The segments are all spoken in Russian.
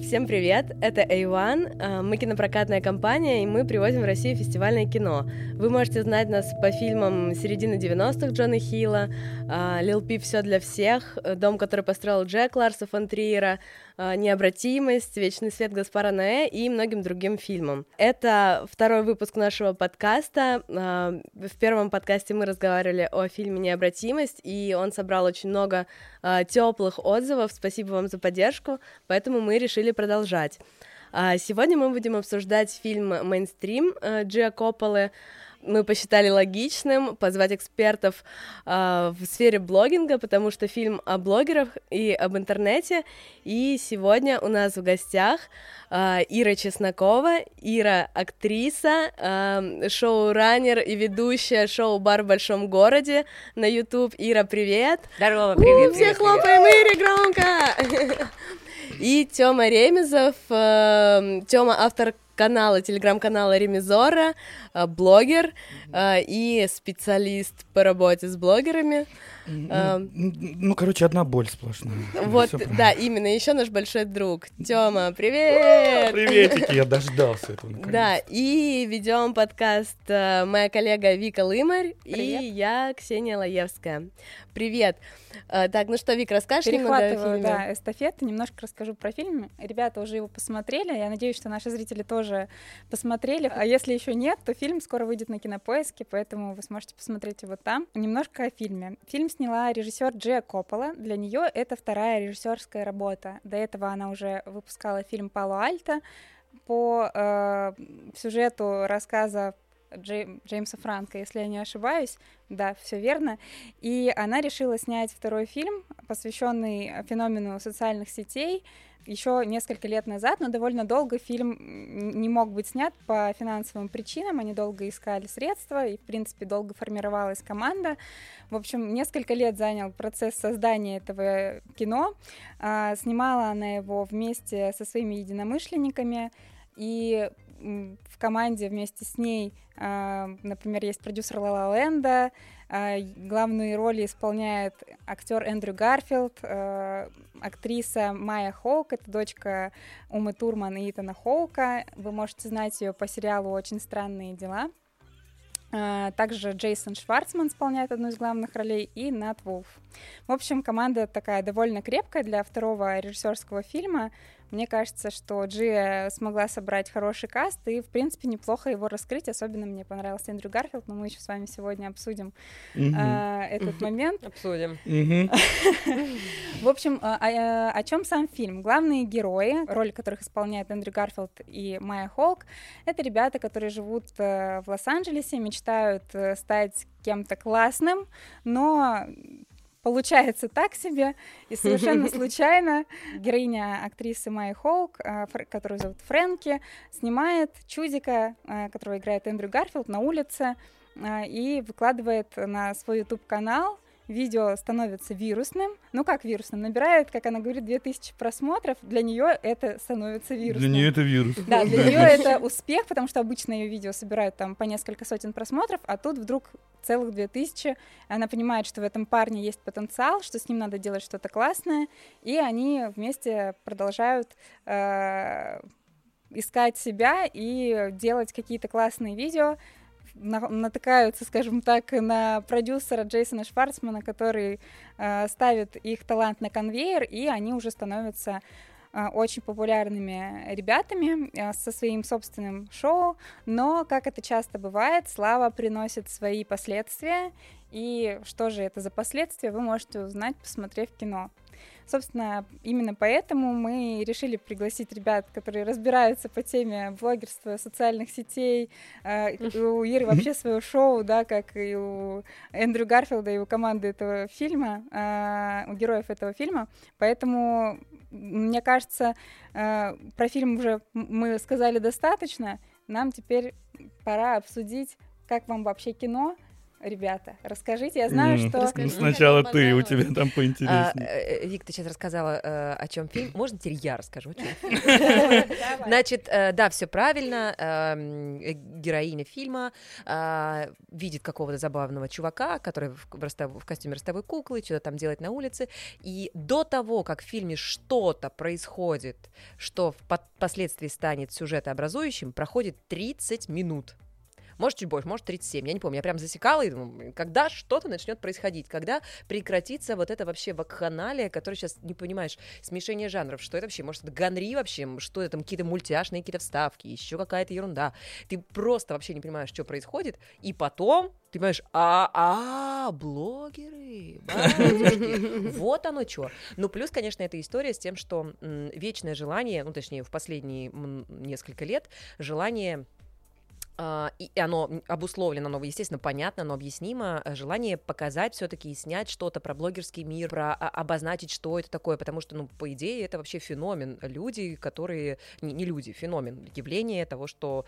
Всем привет, это A1, мы кинопрокатная компания, и мы привозим в Россию фестивальное кино. Вы можете знать нас по фильмам середины 90-х Джона Хилла, Лил Пип «Все для всех», «Дом, который построил Джек Ларса фон Триера», «Необратимость», «Вечный свет» Гаспара Ноэ и многим другим фильмам. Это второй выпуск нашего подкаста. В первом подкасте мы разговаривали о фильме «Необратимость», и он собрал очень много теплых отзывов. Спасибо вам за поддержку, поэтому мы решили продолжать. Сегодня мы будем обсуждать фильм «Мейнстрим» Джиа Копполы, мы посчитали логичным позвать экспертов э, в сфере блогинга, потому что фильм о блогерах и об интернете. И сегодня у нас в гостях э, Ира Чеснокова. Ира — актриса, э, шоу-раннер и ведущая шоу «Бар в большом городе» на YouTube. Ира, привет! Здорово, привет! У, все привет, хлопаем Ире громко! И Тёма Ремезов, э, Тёма автор канала, телеграм-канала Ремизора, э, блогер э, и специалист по работе с блогерами. Ну, ну, короче, одна боль сплошная. Вот, да, именно, еще наш большой друг. Тёма, привет! Приветики, я дождался этого наконец. Да, и ведем подкаст э, моя коллега Вика Лымарь и я, Ксения Лаевская. Привет! Так, ну что, Вик, расскажешь немного о фильме? да, эстафету, немножко расскажу про фильм. Ребята уже его посмотрели, я надеюсь, что наши зрители тоже посмотрели. А если еще нет, то фильм скоро выйдет на Кинопоиске, поэтому вы сможете посмотреть его там. Немножко о фильме. Фильм сняла режиссер Джия Коппола. Для нее это вторая режиссерская работа. До этого она уже выпускала фильм Пало Альто по э, сюжету рассказа Джей, Джеймса Франка, если я не ошибаюсь. Да, все верно. И она решила снять второй фильм, посвященный феномену социальных сетей, еще несколько лет назад, но довольно долго фильм не мог быть снят по финансовым причинам. Они долго искали средства, и, в принципе, долго формировалась команда. В общем, несколько лет занял процесс создания этого кино. А, снимала она его вместе со своими единомышленниками. И в команде вместе с ней, а, например, есть продюсер Лала Ленда, а, главные роли исполняет актер Эндрю Гарфилд, а, актриса Майя Хоук, это дочка Умы Турман и Итана Хоука. Вы можете знать ее по сериалу «Очень странные дела». Также Джейсон Шварцман исполняет одну из главных ролей и Нат Вулф. В общем, команда такая довольно крепкая для второго режиссерского фильма. Мне кажется, что Джия смогла собрать хороший каст и, в принципе, неплохо его раскрыть. Особенно мне понравился Эндрю Гарфилд, но мы еще с вами сегодня обсудим а, этот момент. Обсудим. В общем, а, а, о чем сам фильм? Главные герои, роль которых исполняет Эндрю Гарфилд и Майя Хоук, это ребята, которые живут э, в Лос-Анджелесе, мечтают э, стать кем-то классным, но получается так себе, и совершенно случайно героиня актрисы Майи Хоук, а, которую зовут Фрэнки, снимает чудика, а, которого играет Эндрю Гарфилд, на улице а, и выкладывает на свой YouTube-канал видео становится вирусным. Ну как вирусным? Набирает, как она говорит, 2000 просмотров. Для нее это становится вирусным. Для нее это вирус. Да, для нее это успех, потому что обычно ее видео собирают там по несколько сотен просмотров, а тут вдруг целых 2000. Она понимает, что в этом парне есть потенциал, что с ним надо делать что-то классное, и они вместе продолжают э, искать себя и делать какие-то классные видео, натыкаются, скажем так, на продюсера Джейсона Шварцмана, который э, ставит их талант на конвейер, и они уже становятся э, очень популярными ребятами э, со своим собственным шоу, но, как это часто бывает, слава приносит свои последствия, и что же это за последствия, вы можете узнать, посмотрев кино. Собственно, именно поэтому мы решили пригласить ребят, которые разбираются по теме блогерства, социальных сетей. Э, у Иры вообще свое шоу, да, как и у Эндрю Гарфилда и у команды этого фильма, э, у героев этого фильма. Поэтому, мне кажется, э, про фильм уже мы сказали достаточно. Нам теперь пора обсудить, как вам вообще кино, ребята, расскажите. Я знаю, М, что... Ну, Расскажи. сначала Как ты, у тебя там А, поинтереснее. э, Вик, ты сейчас рассказала, э, о чем фильм. Можно теперь я расскажу? Значит, э, да, все правильно. эм, э, Героиня фильма видит какого-то забавного чувака, который в, в костюме ростовой куклы, что-то там делает на улице. И до того, как в фильме что-то происходит, что впоследствии станет сюжетообразующим, проходит 30 минут. Может, чуть больше, может, 37, я не помню. Я прям засекала и думаю, «Блин, когда что-то начнет происходить, когда прекратится вот это вообще вакханалия, которое сейчас, не понимаешь, смешение жанров, что это вообще, может, это ганри вообще, что это там какие-то мультяшные какие-то вставки, еще какая-то ерунда. Ты просто вообще не понимаешь, что происходит, и потом ты понимаешь, а, а, блогеры, вот оно что. Ну, плюс, конечно, эта история с тем, что вечное желание, ну, точнее, в последние несколько лет, желание и и оно обусловлено, оно, естественно, понятно, но объяснимо, э, желание показать все-таки и снять что-то про блогерский мир, про а, обозначить, что это такое, потому что, ну, по идее, это вообще феномен. Люди, которые... Не, не люди, феномен, явление того, что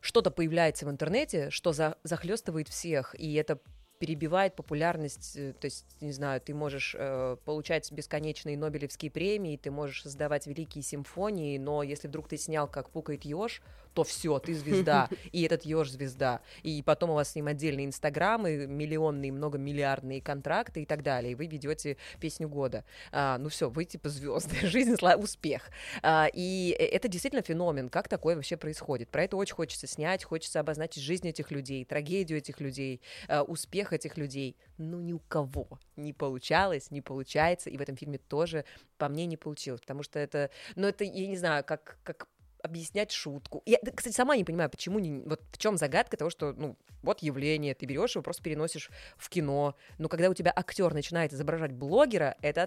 что-то появляется в интернете, что за, захлестывает всех, и это перебивает популярность, э, то есть, не знаю, ты можешь э, получать бесконечные Нобелевские премии, ты можешь создавать великие симфонии, но если вдруг ты снял, как пукает еж, то все, ты звезда, и этот еж звезда, и потом у вас с ним отдельные инстаграмы, миллионные, многомиллиардные контракты и так далее, и вы ведете песню года. А, ну все, вы типа звезды, жизнь, сла- успех. А, и э- это действительно феномен, как такое вообще происходит. Про это очень хочется снять, хочется обозначить жизнь этих людей, трагедию этих людей, а, успех этих людей. Ну, ни у кого не получалось, не получается, и в этом фильме тоже по мне не получилось, потому что это, ну, это, я не знаю, как, как объяснять шутку. Я, кстати, сама не понимаю, почему не, вот в чем загадка того, что, ну, вот явление, ты берешь его, просто переносишь в кино. Но когда у тебя актер начинает изображать блогера, это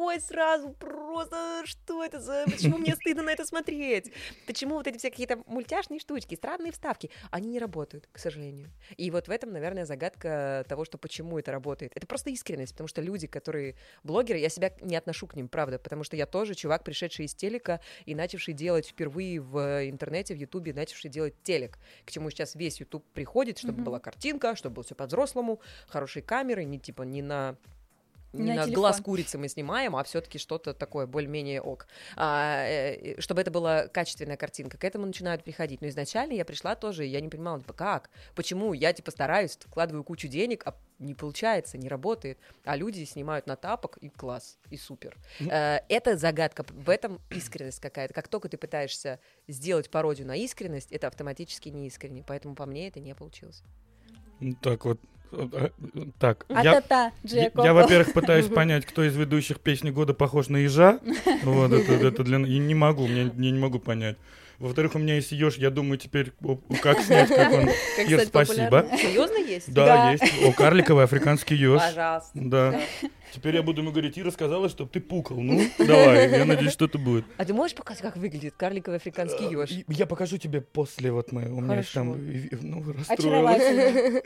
такой сразу просто, что это за, почему мне стыдно на это смотреть? Почему вот эти все какие-то мультяшные штучки, странные вставки, они не работают, к сожалению. И вот в этом, наверное, загадка того, что почему это работает. Это просто искренность, потому что люди, которые блогеры, я себя не отношу к ним, правда, потому что я тоже чувак, пришедший из телека и начавший делать впервые в интернете, в Ютубе, начавший делать телек, к чему сейчас весь Ютуб приходит, чтобы Мгм. была картинка, чтобы было все по-взрослому, хорошие камеры, не типа не на Не на на телефон. глаз курицы мы снимаем, а все-таки что-то такое более-менее ок. А, э, чтобы это была качественная картинка. К этому начинают приходить. Но изначально я пришла тоже, и я не понимала, типа, как? Почему? Я, типа, стараюсь, вкладываю кучу денег, а не получается, не работает. А люди снимают на тапок, и класс, и супер. Э, Это загадка, в этом искренность какая-то. Как только ты пытаешься сделать пародию на искренность, это автоматически неискренне. Поэтому по мне это не получилось. Ну, Так вот. Так, А я, я, я, во-первых, пытаюсь понять, кто из ведущих песни года похож на ежа. Вот, это, это для... Я не могу, мне, я не могу понять. Во-вторых, у меня есть еж, я думаю теперь, о, как снять, как он... Как Ир, стать спасибо. Серьезно есть? Да, Да. есть. О, карликовый африканский еж. Пожалуйста. Да. Теперь я буду ему говорить, Ира сказала, чтобы ты пукал. Ну, давай, я надеюсь, что это будет. А ты можешь показать, как выглядит карликовый африканский еж? И Я покажу тебе после, вот мы, у меня есть там, ну. Очаровательно.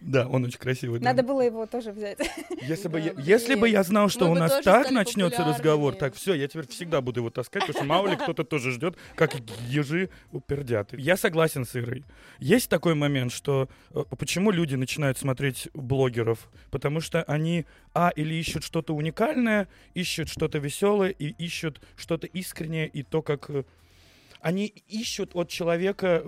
Да, он очень красивый. Надо было его тоже взять. Если бы, я, блин. если бы я знал, что у нас так начнется разговор, так все, я теперь всегда буду его таскать, потому что мало ли кто-то тоже ждет, как ежи упердят. Я согласен с Ирой. Есть такой момент, что э, почему люди начинают смотреть блогеров? Потому что они, а, или ищут что-то уникальное, ищут что-то веселое, и ищут что-то искреннее, и то, как... э, Они ищут от человека...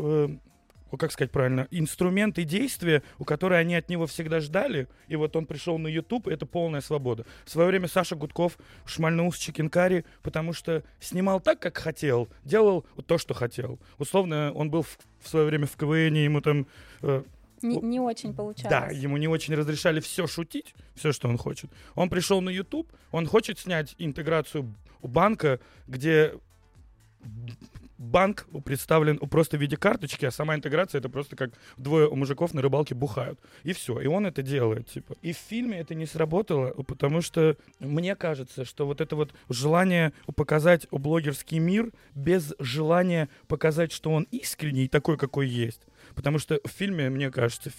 как сказать правильно, инструменты действия, у которые они от него всегда ждали, и вот он пришел на YouTube, это полная свобода. В свое время Саша Гудков шмальнул с Чикенкари, потому что снимал так, как хотел, делал то, что хотел. Условно, он был в, в свое время в КВН, ему там... э, Не не очень получалось. да, ему не очень разрешали все шутить, все, что он хочет. Он пришел на YouTube, он хочет снять интеграцию у банка, где банк представлен просто в виде карточки, а сама интеграция это просто как двое мужиков на рыбалке бухают. И все. И он это делает, типа. И в фильме это не сработало, потому что мне кажется, что вот это вот желание показать блогерский мир без желания показать, что он искренний, такой, какой есть. Потому что в фильме, мне кажется,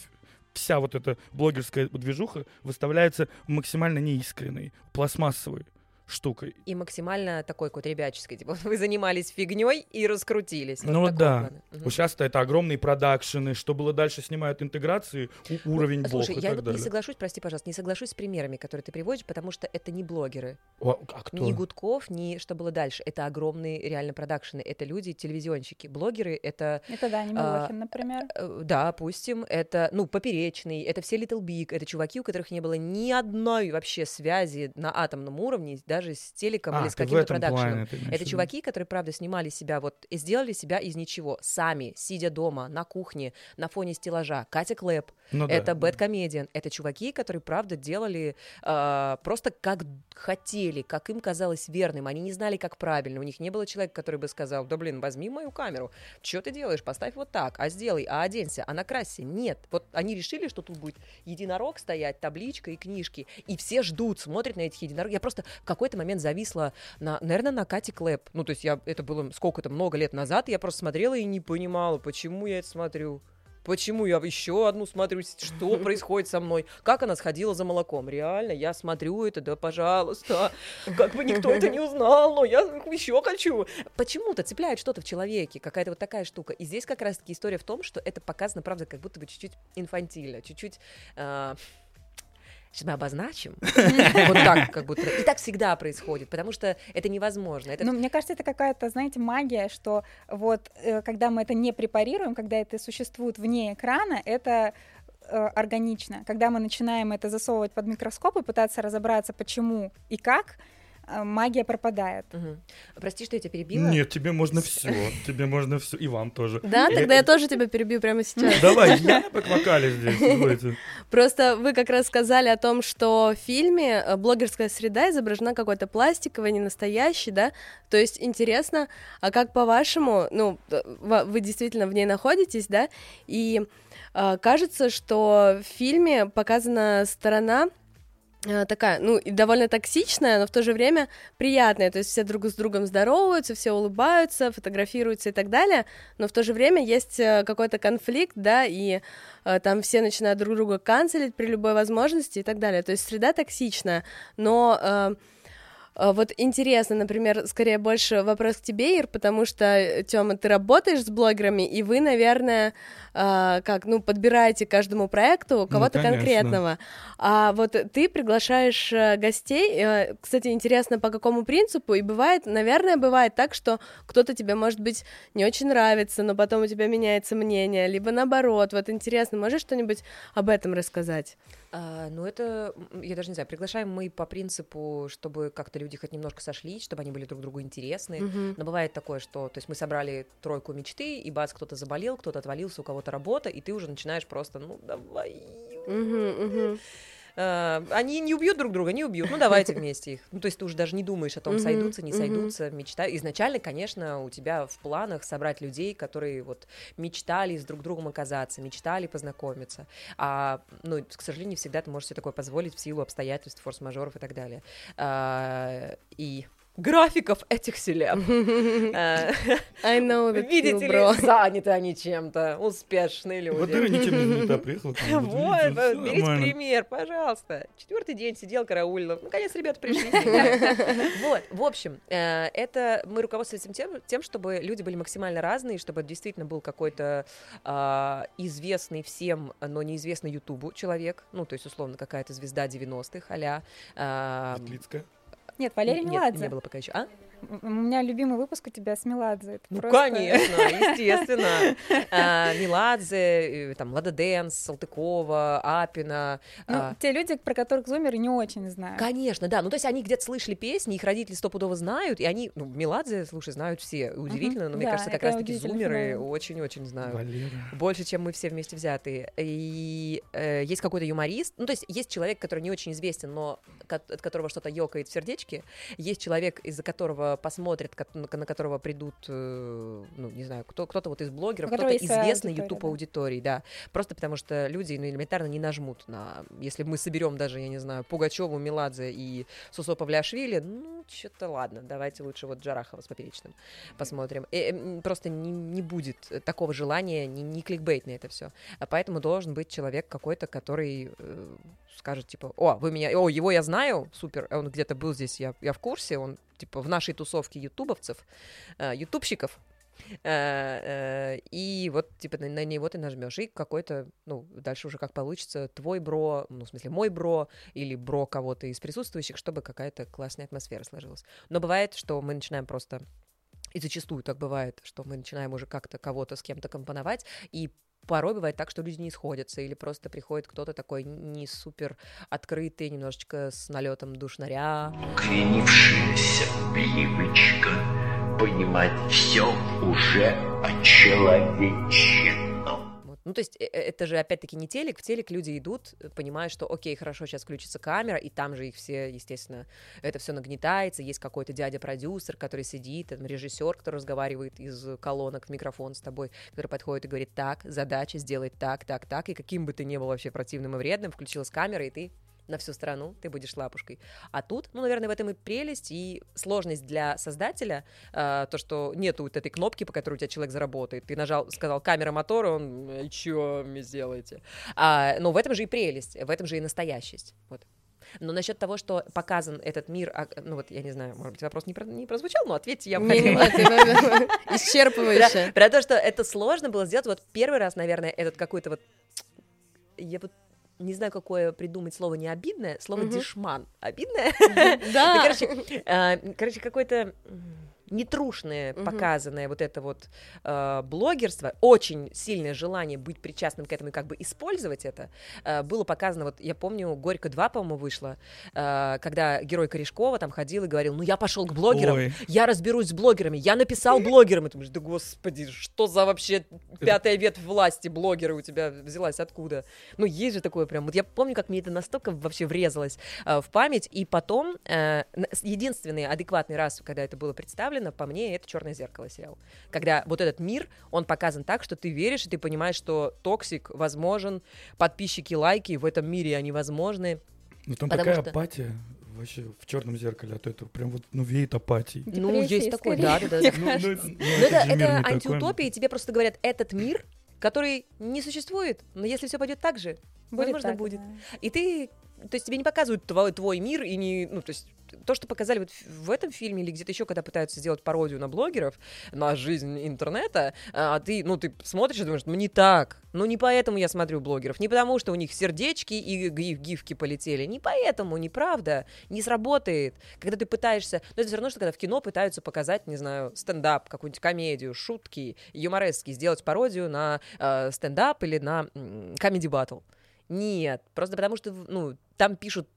вся вот эта блогерская движуха выставляется максимально неискренной, пластмассовой. Штукой. И максимально такой какой-то ребяческой, типа вы занимались фигней и раскрутились. Вот Ну такого да. Вот сейчас-то это огромные продакшены, что было дальше снимают интеграции, у- уровень бог Слушай, и я так вот не далее. соглашусь, прости, пожалуйста, не соглашусь с примерами, которые ты приводишь, потому что это не блогеры. О, а кто? Ни Гудков, ни что было дальше. Это огромные реально продакшены. Это люди, телевизионщики. Блогеры — это Это да, не А, Милохин, например. Э, Да, допустим, это, ну, Поперечный, это все Little Big, это чуваки, у которых не было ни одной вообще связи на атомном уровне, даже с телеком А, или с каким-то продакшеном. Это чуваки, которые, правда, снимали себя вот и сделали себя из ничего, сами, сидя дома, на кухне, на фоне стеллажа. Катя Клэп, Ну да. это Бэт Комедиан, это чуваки, которые, правда, делали а, просто как хотели, как им казалось верным. Они не знали, как правильно. У них не было человека, который бы сказал, да блин, возьми мою камеру, что ты делаешь, поставь вот так, а сделай, а оденься, а накрасься. Нет. Вот они решили, что тут будет единорог стоять, табличка и книжки, и все ждут, смотрят на этих единорогов. Я просто в какой-то момент зависла, на, наверное, на Кате Клэп. Ну, то есть я, это было сколько-то, много лет назад, я просто смотрела и не понимала, почему я это смотрю. Почему я еще одну смотрю, что происходит со мной? Как она сходила за молоком? Реально, я смотрю это, да, пожалуйста. Как бы никто это не узнал, но я еще хочу. Почему-то цепляет что-то в человеке, какая-то вот такая штука. И здесь как раз-таки история в том, что это показано, правда, как будто бы чуть-чуть инфантильно, чуть-чуть... а, Сейчас мы обозначим. Вот так, как будто. И так всегда происходит, потому что это невозможно. Это Ну, мне кажется, это какая-то, знаете, магия, что вот э, когда мы это не препарируем, когда это существует вне экрана, это э, органично. Когда мы начинаем это засовывать под микроскоп и пытаться разобраться, почему и как, магия пропадает. Мгм. Прости, что я тебя перебила. Нет, тебе можно все. Тебе можно все. И вам тоже. Да, тогда я тоже тебя перебью прямо сейчас. Давай, я вокале здесь. Просто вы как раз сказали о том, что в фильме э, блогерская среда изображена какой-то пластиковой, не настоящей, да? То есть интересно, а как по-вашему, ну, э, ва- вы действительно в ней находитесь, да? И э, кажется, что в фильме показана сторона э, такая, ну, и довольно токсичная, но в то же время приятная. То есть все друг с другом здороваются, все улыбаются, фотографируются и так далее, но в то же время есть э, какой-то конфликт, да, и э, там все начинают друг друга канцелить при любой возможности и так далее. То есть среда токсичная, но э, э, вот интересно, например, скорее больше вопрос к тебе, Ир, потому что, Тёма, ты работаешь с блогерами, и вы, наверное, э, как, ну, подбираете каждому проекту кого-то конечно. конкретного. А вот ты приглашаешь э, гостей, э, кстати, интересно, по какому принципу, и бывает, наверное, бывает так, что кто-то тебе, может быть, не очень нравится, но потом у тебя меняется мнение, либо наоборот, вот интересно, можешь что-нибудь об этом рассказать? А, ну, это, я даже не знаю, приглашаем мы по принципу, чтобы как-то люди хоть немножко сошлись, чтобы они были друг другу интересны. Мгм. Но бывает такое, что, то есть мы собрали тройку мечты, и бац, кто-то заболел, кто-то отвалился, у кого-то работа, и ты уже начинаешь просто, ну, давай. Мгм, мгм. А, они не убьют друг друга, не убьют, ну, давайте вместе их. Ну, то есть ты уже даже не думаешь о том, сойдутся, не сойдутся, мечта. Изначально, конечно, у тебя в планах собрать людей, которые вот мечтали с друг другом оказаться, мечтали познакомиться. А, ну, к сожалению, всегда ты можешь себе такое позволить в силу обстоятельств, форс-мажоров и так далее. А, и графиков этих селеб. А, I know that Видите ли, заняты они чем-то, успешные Вот люди. Ира ничем не занята, приехала. Вот, вот, берите пример, пожалуйста. Четвертый день сидел, караулил. Наконец, ребята пришли. Вот, в общем, э, это мы руководствуемся тем, тем, чтобы люди были максимально разные, чтобы действительно был какой-то а, известный всем, но неизвестный Ютубу человек, ну, то есть, условно, какая-то звезда 90-х, а-ля... а, Ветлицкая. Нет, Валерий нет, Меладзе. не было пока еще. А? У меня любимый выпуск у тебя с Меладзе. Это Ну, просто- конечно, естественно. А, Меладзе, э, там, Лада Дэнс, Салтыкова, Апина. Ну, а, те люди, про которых зумеры не очень знают. Конечно, да. Ну, то есть они где-то слышали песни, их родители стопудово знают, и они, ну, Меладзе, слушай, знают все. Удивительно, но мне кажется, как раз-таки зумеры очень-очень знают. Валера. Больше, чем мы все вместе взятые. И э, есть какой-то юморист, ну, то есть есть человек, который не очень известен, но от которого что-то ёкает в сердечке, есть человек, из-за которого э, посмотрит, ко- на на которого придут, э, ну, не знаю, кто, кто-то вот из блогеров, которого кто-то известный YouTube да. аудитории, да. Просто потому что люди, ну, элементарно не нажмут на... Если мы соберем даже, я не знаю, Пугачеву, Меладзе и Сусо Павлиашвили, ну, что-то ладно, давайте лучше вот Джарахова с Поперечным посмотрим. Э, м, просто не, не будет такого желания, не, не кликбейтно это все. А поэтому должен быть человек какой-то, который э, скажет, типа, о, вы меня, о, его я знаю, супер, он где-то был здесь, я, я в курсе, он, типа, в нашей тусовке ютубовцев, э, ютубщиков, Э, э, и вот, типа, на, на него ты нажмешь, и какой-то, ну, дальше уже как получится, твой бро, ну, в смысле, мой бро, или бро кого-то из присутствующих, чтобы какая-то классная атмосфера сложилась. Но бывает, что мы начинаем просто и зачастую так бывает, что мы начинаем уже как-то кого-то с кем-то компоновать, и порой бывает так, что люди не сходятся, или просто приходит кто-то такой не супер открытый, немножечко с налетом душнаря. Укоренившаяся привычка понимать все уже очеловечено. Вот. Ну, то есть э- э, это же опять-таки не телек. В телек люди идут, э, понимая, что окей, хорошо, сейчас включится камера, и там же их все, естественно, это все нагнетается. Есть какой-то дядя-продюсер, который сидит, там, режиссер, который разговаривает из колонок в микрофон с тобой, который подходит и говорит, так, задача сделать так, так, так, и каким бы ты ни был вообще противным и вредным, включилась камера, и ты на всю страну, ты будешь лапушкой. А тут, ну, наверное, в этом и прелесть, и сложность для создателя, э, то, что нету вот этой кнопки, по которой у тебя человек заработает. Ты нажал, сказал камера мотора, он, «Э, чё мне сделаете? А, но в этом же и прелесть, в этом же и настоящесть. Вот. Но насчет того, что показан этот мир, а, ну вот я не знаю, может быть, вопрос не, про- не прозвучал, но ответьте я бы Не, хотела. нет, исчерпывающе. Про то, что это сложно было сделать. Вот первый раз, наверное, этот какой-то вот... Я вот не знаю, какое придумать слово не обидное, слово Мгм. дешман. Обидное? Ну, Да. короче, а, короче, какое-то м, нетрушное Мгм. показанное вот это вот а, блогерство, очень сильное желание быть причастным к этому и как бы использовать это, а, было показано, вот я помню, «Горько 2», по-моему, вышло, а, когда герой Корешкова там ходил и говорил, ну я пошел к блогерам, Ой. я разберусь с блогерами, я написал блогерам, и ты думаешь, да господи, что за вообще пятая ветвь власти блогеры у тебя взялась откуда? Ну, есть же такое прям, вот я помню, как мне это настолько вообще врезалось э, в память, и потом, э, единственный адекватный раз, когда это было представлено, по мне, это «Черное зеркало» сериал. Когда вот этот мир, он показан так, что ты веришь, и ты понимаешь, что токсик возможен, подписчики, лайки в этом мире, они возможны. Ну там такая что- апатия вообще в черном зеркале, а то это прям вот, ну, веет апатией. Ну, есть такое, да, да, да. Ну, ну, ну, это, это антиутопия, и тебе просто говорят, этот мир, который не существует, но если все пойдет так же, возможно, так, будет. да. И ты, то есть тебе не показывают твой, твой мир, и не, ну, то есть то, что показали вот в- этом фильме или где-то еще, когда пытаются сделать пародию на блогеров, на жизнь интернета, а ты, ну, ты смотришь и думаешь, ну, не так. Ну, не поэтому я смотрю блогеров. Не потому, что у них сердечки и гиф- гифки полетели. Не поэтому, неправда. Не сработает. Когда ты пытаешься... Ну, это все равно, что когда в кино пытаются показать, не знаю, стендап, какую-нибудь комедию, шутки, юморески, сделать пародию на э, стендап или на комеди батл. Нет, просто потому что, ну, там пишут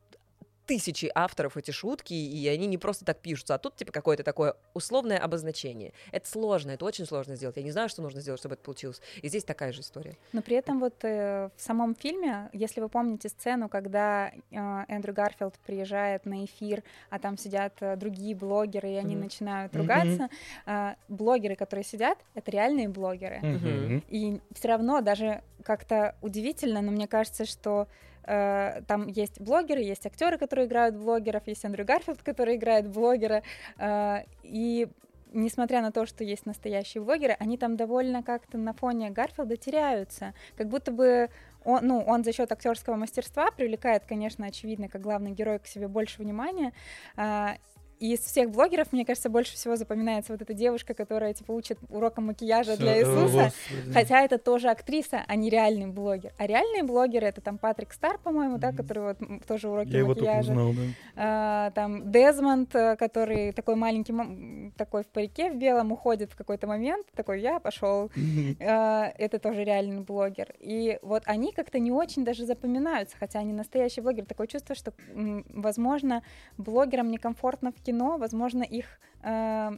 тысячи авторов эти шутки, и они не просто так пишутся, а тут типа какое-то такое условное обозначение. Это сложно, это очень сложно сделать. Я не знаю, что нужно сделать, чтобы это получилось. И здесь такая же история. Но при этом вот э, в самом фильме, если вы помните сцену, когда э, Эндрю Гарфилд приезжает на эфир, а там сидят э, другие блогеры, и они Мгм. начинают ругаться, э, блогеры, которые сидят, это реальные блогеры. Мгм. И все равно даже как-то удивительно, но мне кажется, что э, там есть блогеры, есть актеры, которые играют блогеров, есть Эндрю Гарфилд, который играет блогера, э, и несмотря на то, что есть настоящие блогеры, они там довольно как-то на фоне Гарфилда теряются, как будто бы он, ну, он за счет актерского мастерства привлекает, конечно, очевидно, как главный герой к себе больше внимания. а, и из всех блогеров, мне кажется, больше всего запоминается вот эта девушка, которая типа учит урокам макияжа для э, Иисуса. господи. Хотя это тоже актриса, а не реальный блогер. А реальные блогеры это там Патрик Стар, по-моему, да, который вот тоже уроки Я его макияжа. узнал, да. А, там Дезмонд, э, который такой маленький, такой в парике в белом уходит в какой-то момент, такой я пошел. Мгм. это тоже реальный блогер. И вот они как-то не очень даже запоминаются, хотя они настоящие блогеры. Такое чувство, что, возможно, блогерам некомфортно в кино, возможно, их э,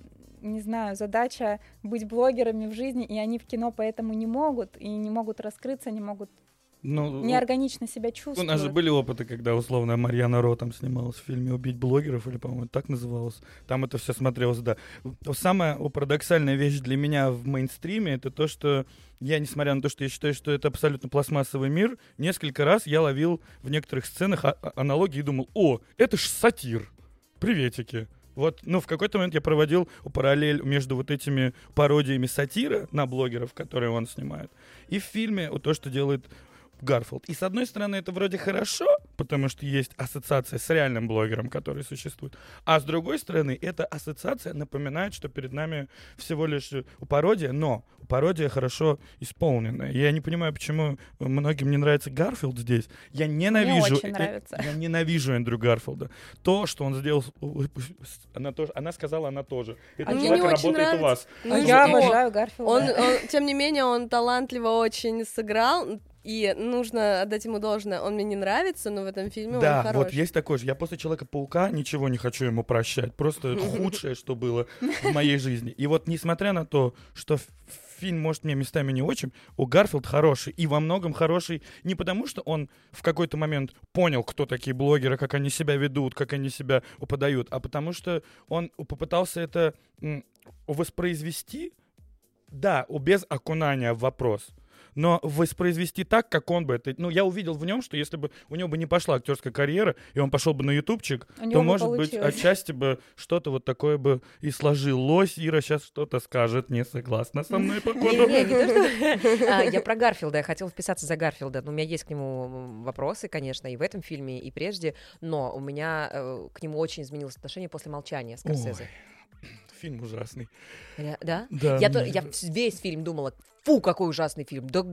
не знаю, задача быть блогерами в жизни, и они в кино поэтому не могут, и не могут раскрыться, не могут Ну, неорганично себя У чувствуют. нас же были опыты, когда условно Марьяна Ро там снималась в фильме «Убить блогеров», или, по-моему, так называлось. Там это все смотрелось, да. Самая парадоксальная вещь для меня в мейнстриме — это то, что я, несмотря на то, что я считаю, что это абсолютно пластмассовый мир, несколько раз я ловил в некоторых сценах а- а- аналогии и думал, о, это ж сатир. Приветики. Вот, ну, в какой-то момент я проводил параллель между вот этими пародиями сатира на блогеров, которые он снимает, и в фильме вот то, что делает Гарфилд. И с одной стороны, это вроде хорошо, потому что есть ассоциация с реальным блогером, который существует. А с другой стороны, эта ассоциация напоминает, что перед нами всего лишь пародия, но пародия хорошо исполненная. Я не понимаю, почему многим не нравится Гарфилд здесь. Я ненавижу... очень я- нравится. Я, ненавижу Эндрю Гарфилда. То, что он сделал... Она, тоже, она сказала, она тоже. Этот А мне человек не работает у нравится. вас. Ну, А я обожаю Гарфилда. Он, он- тем не менее, он талантливо очень сыграл, и нужно отдать ему должное. Он мне не нравится, но в этом фильме Да, он хорош. вот есть такой же. Я после Человека-паука ничего не хочу ему прощать. Просто худшее, что было в моей жизни. И вот несмотря на то, что фильм, может, мне местами не очень, у Гарфилд хороший. И во многом хороший не потому, что он в какой-то момент понял, кто такие блогеры, как они себя ведут, как они себя подают, а потому что он попытался это воспроизвести, да, без окунания в вопрос. Но воспроизвести так, как он бы это... Ну, я увидел в нем, что если бы у него бы не пошла актерская карьера, и он пошел бы на ютубчик, то, может быть, отчасти бы что-то вот такое бы и сложилось. Ира сейчас что-то скажет, не согласна со мной, походу. То, что- А, Я про Гарфилда, я хотела вписаться за Гарфилда. Ну, У меня есть к нему вопросы, конечно, и в этом фильме, и прежде, но у меня э, к нему очень изменилось отношение после «Молчания» Скорсезе. Фильм ужасный. Ря- Да? Да. Я, то- я весь фильм думала, фу, какой ужасный фильм, да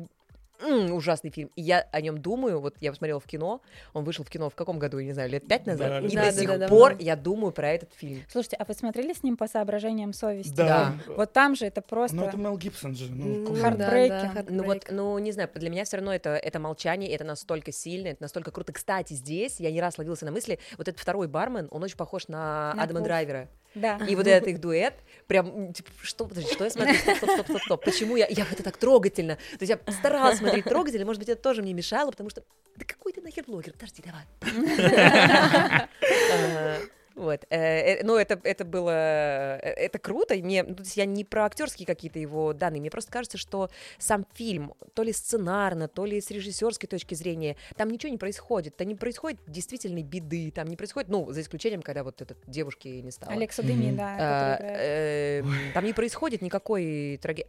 м, ужасный фильм. И я о нем думаю, вот я посмотрела в кино, он вышел в кино в каком году, я не знаю, лет пять назад, Да, и да, до да, сих да, пор давно. я думаю про этот фильм. Слушайте, а вы смотрели с ним по соображениям совести? Да. Вот там же это просто... Ну, это Мел Гибсон же. Ну, Ну, да, да, Ну вот, ну не знаю, для меня все равно это, это молчание, это настолько сильно, это настолько круто. Кстати, здесь я не раз ловился на мысли, вот этот второй бармен, он очень похож на, На Адама Пуф. Драйвера. Да. И вот этот их дуэт, прям, типа, что, подожди, что я смотрю? Стоп, стоп, стоп, стоп, стоп. Почему я, я это так трогательно? То есть я старалась смотреть трогательно, может быть, это тоже мне мешало, потому что, да какой ты нахер блогер, подожди, давай. А, Вот, э, э, ну это, это было, э, это круто, мне, ну, то есть я не про актерские какие-то его данные, мне просто кажется, что сам фильм, то ли сценарно, то ли с режиссерской точки зрения, там ничего не происходит, там не происходит действительной беды, там не происходит, ну, за исключением, когда вот этот девушки не стало. Алекса Деми, Мгм. да. А, Там не происходит никакой трагедии.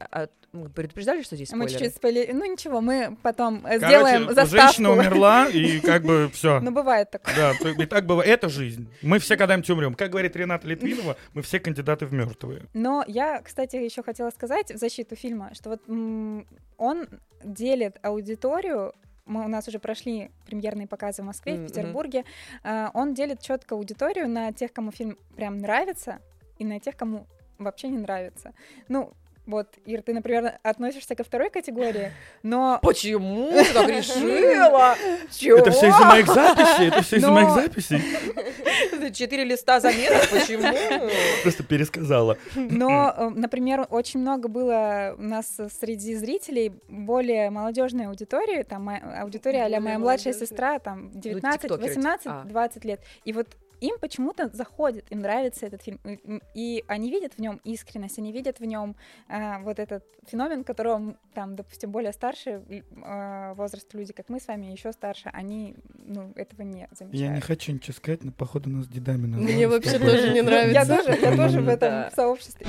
Мы предупреждали, что здесь Мы спойлеры? чуть-чуть спойлери... Ну ничего, мы потом Короче, сделаем заставку. женщина умерла, и как бы все. Ну, бывает такое. Да, и так бывает. Это жизнь. Мы все когда-нибудь умрем. Как говорит Рената Литвинова, мы все кандидаты в мертвые. Но я, кстати, еще хотела сказать в защиту фильма, что вот он делит аудиторию. Мы, у нас уже прошли премьерные показы в Москве, М, в. Петербурге. А, он делит четко аудиторию на тех, кому фильм прям нравится, и на тех, кому вообще не нравится. Ну, вот, Ир, ты, например, относишься ко второй категории, но Почему ты так решила? Чего? Это все из-за моих записей. Это все из-за моих записей. Четыре листа заметок, почему? Просто пересказала. Но, э, например, очень много было у нас э, среди зрителей более молодежной аудитории, там моя- аудитория а моя младшая сестра, там 19, тиктокеры, 18, а. 20 лет. И вот им почему-то заходит, им нравится этот фильм, и- они видят в нем искренность, они видят в нем а, вот этот феномен, которого там, допустим, более старшие а, возраст люди, как мы с вами, еще старше, они ну, этого не замечают. Я не хочу ничего сказать, но походу нас дедами назвали. Мне вообще тоже не нравится. Я тоже, я тоже в этом сообществе.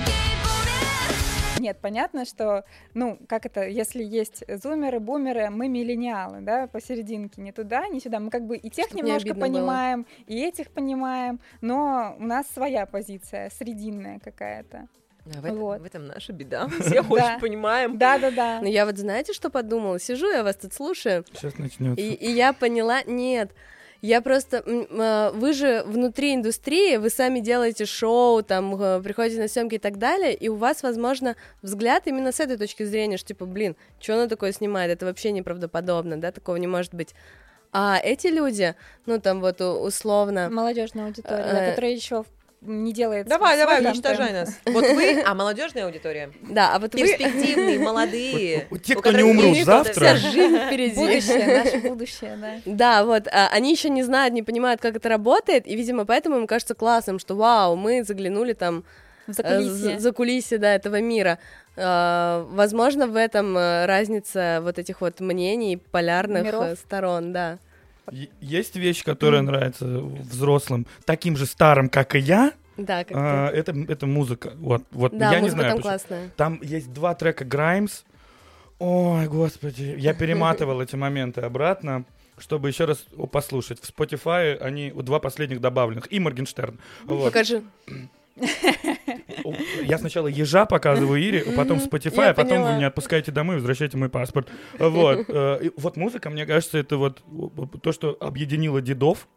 Нет, понятно, что, ну, как это, если есть зумеры, бумеры, мы миллениалы, да, посерединке, ни туда, ни сюда. Мы как бы и тех Чтоб не немножко было. понимаем, и этих понимаем, но у нас своя позиция, срединная какая-то. А в, этом, Вот. в этом наша беда. Все очень понимаем. Да-да-да. Но я вот знаете, что подумала? Сижу, я вас тут слушаю, Сейчас начнется. и, и я поняла, нет, я просто, а, вы же внутри индустрии, вы сами делаете шоу, там, э, приходите на съемки и так далее, и у вас, возможно, взгляд именно с этой точки зрения, что, типа, блин, что она такое снимает, это вообще неправдоподобно, да, такого не может быть. А эти люди, ну, там, вот, условно, Молодежная аудитория, да, Э, которая еще не делает Давай, свой давай, уничтожай нас. Вот вы, а молодежная аудитория. Да, а вот вы... Перспективные, молодые. Вот- вот те, кто не умрут завтра. вся жизнь впереди. Будущее, наше будущее, да. Да, вот, а, они еще не знают, не понимают, как это работает, и, видимо, поэтому им кажется классным, что вау, мы заглянули там э, за, за кулисье, да, этого мира. А, возможно, в этом э, разница вот этих вот мнений полярных Миров. э, сторон, да. Есть вещь, которая нравится взрослым, таким же старым, как и я. Да, как а, это, это музыка. Вот, вот Да, я не знаю. там почему. классная. Там есть два трека Граймс. Ой, господи, я перематывал эти моменты обратно, чтобы еще раз послушать. В Spotify они у два последних добавленных. И Моргенштерн. Вот. Покажи. Я сначала ежа показываю Ире, потом Spotify, а потом вы меня отпускаете домой и возвращаете мой паспорт. Вот. Э, Вот музыка, мне кажется, это вот то, что объединило дедов,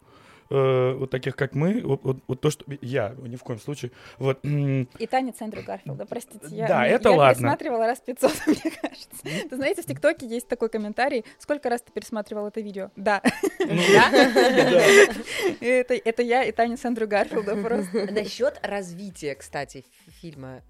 э, вот таких как мы, вот, вот- вот то, что я ни в коем случае. Вот. И танец Эндрю Гарфилда, простите. Я, Да, я это ладно. пересматривала раз 500, мне кажется. Вы знаете, в ТикТоке есть такой комментарий. Сколько раз ты пересматривал это видео? Да. ну, Это это я и танец Эндрю Гарфилда просто. Насчет развития, кстати, фильма.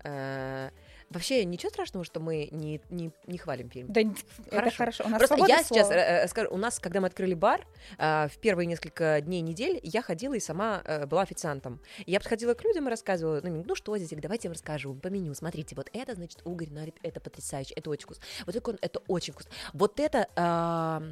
Э, Вообще, ничего страшного, что мы не, не, не хвалим фильм. Да, это Хорошо. хорошо. У нас Просто я сейчас слова. э, э, скажу, у нас, когда мы открыли бар, э, в первые несколько дней недель я ходила и сама э, была официантом. И я подходила к людям и рассказывала, ну, ну что здесь, давайте я вам расскажу по меню. Смотрите, вот это, значит, угорь, нарит, это потрясающе, это очень вкусно. Вот это, это очень вкусно. Вот это... а,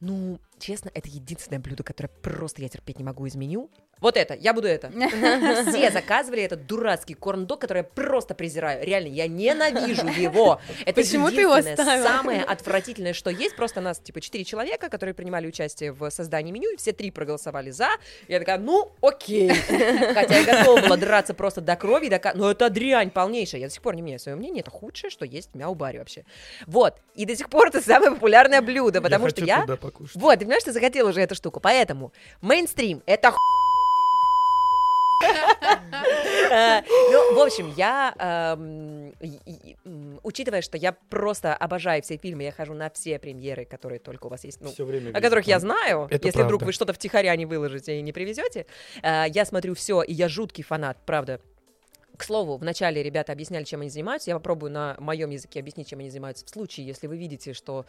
ну, честно, это единственное блюдо, которое просто я терпеть не могу из меню. Вот это, я буду это. Все заказывали этот дурацкий корн-дог, который я просто презираю. Реально, я ненавижу его. Это Почему ты его оставила? самое отвратительное, что есть. Просто нас, типа, четыре человека, которые принимали участие в создании меню, и все три проголосовали за. Я такая, ну, окей. Хотя я готова была драться просто до крови, дока- но это дрянь полнейшая. Я до сих пор не меняю свое мнение. Это худшее, что есть в мяу-баре вообще. Вот. И до сих пор это самое популярное блюдо, потому что хочу я... туда покушать. Вот, ты понимаешь, ты захотел уже эту штуку. Поэтому мейнстрим — это ху- Э, Ну, в общем, я, эм, учитывая, что я просто обожаю все фильмы, я хожу на все премьеры, которые только у вас есть, ну, о которых я знаю, если вдруг вы что-то втихаря не выложите и не привезете. Э, Я смотрю все, и я жуткий фанат, правда. К слову, вначале ребята объясняли, чем они занимаются. Я попробую на моем языке объяснить, чем они занимаются. В случае, если вы видите, что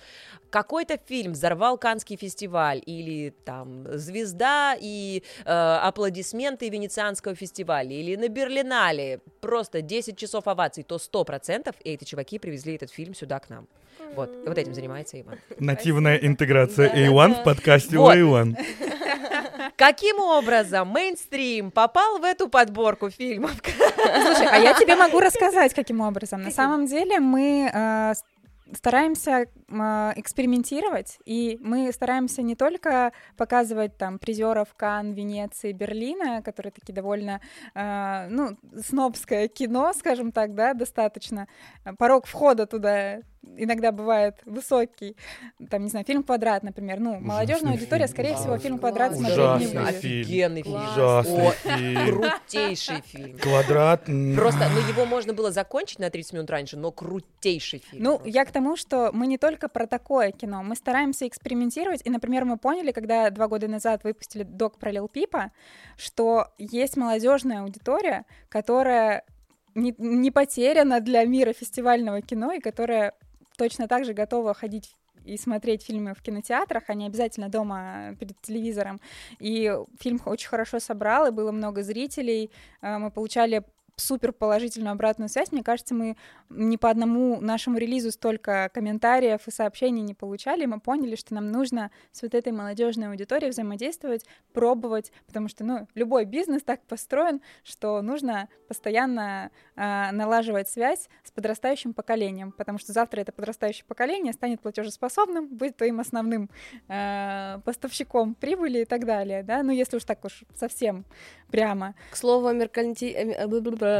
какой-то фильм взорвал Канский фестиваль, или там звезда и э, аплодисменты Венецианского фестиваля, или на Берлинале просто 10 часов оваций, то 100% эти чуваки привезли этот фильм сюда к нам. Вот, и вот этим занимается Иван. Нативная интеграция Да, A1 да. в подкасте Вот. A1. Каким образом мейнстрим попал в эту подборку фильмов? Слушай, а я тебе могу рассказать, каким образом. На самом деле мы э, стараемся э, экспериментировать, и мы стараемся не только показывать там призеров Кан, Венеции, Берлина, которые такие довольно, э, ну, снобское кино, скажем так, да, достаточно. Порог входа туда иногда бывает высокий. Там, не знаю, фильм «Квадрат», например. Ну, молодежная аудитория, фильм. скорее всего, фильм «Квадрат» Ужасный смотреть не фильм. будет. Офигенный фильм. Ужасный О, фильм. Крутейший фильм. Квадрат. Просто, ну, его можно было закончить на 30 минут раньше, но крутейший фильм. Ну, я к тому, что мы не только про такое кино, мы стараемся экспериментировать. И, например, мы поняли, когда два года назад выпустили док про Лил Пипа, что есть молодежная аудитория, которая не, не потеряна для мира фестивального кино и которая точно так же готова ходить и смотреть фильмы в кинотеатрах, а не обязательно дома перед телевизором. И фильм очень хорошо собрал, и было много зрителей. Э, Мы получали супер положительную обратную связь. Мне кажется, мы ни по одному нашему релизу столько комментариев и сообщений не получали. Мы поняли, что нам нужно с вот этой молодежной аудиторией взаимодействовать, пробовать, потому что, ну, любой бизнес так построен, что нужно постоянно а, налаживать связь с подрастающим поколением, потому что завтра это подрастающее поколение станет платежеспособным, будет твоим основным а, поставщиком прибыли и так далее, да, ну, если уж так уж совсем прямо. К слову о, мерканти-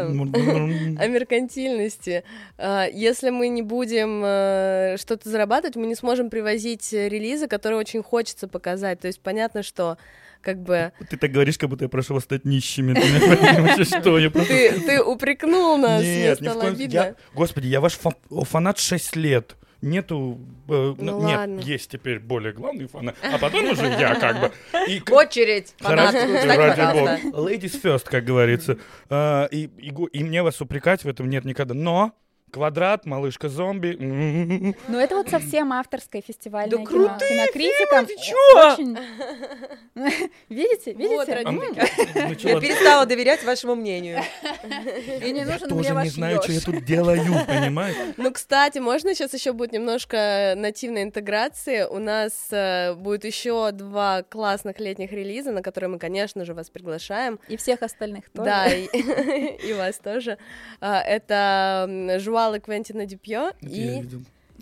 бла-бла-бла. о меркантильности. А, Если мы не будем э, что-то зарабатывать, мы не сможем привозить релизы, которые очень хочется показать. То есть понятно, что как бы Ты так говоришь, как будто я прошу вас стать нищими. Ты упрекнул нас, мне Нет, ни в стало коем обидно. Господи, я ваш фа- фанат 6 лет. Нету... э, Ну нет, ладно. есть теперь более главный фанат, а потом уже я как бы. И Очередь встань, ради бога. Ladies first, как говорится. А, И, и и мне вас упрекать в этом нет никогда. Но квадрат, малышка зомби. Ну, это вот совсем авторское фестивальное Да кино. крутые Кинокритикам фильмы, ты чё? очень... Видите? Вот, Видите? ради М. ну, Я перестала доверять вашему мнению. И не Я нужен тоже мне не ваш знаю, что я тут делаю, понимаешь? Ну, кстати, можно сейчас еще будет немножко нативной интеграции. У нас э, будет еще два классных летних релиза, на которые мы, конечно же, вас приглашаем. И всех остальных тоже. Да, и, и вас тоже. А, Это м, Жуалы Квентина Дюпье Это и.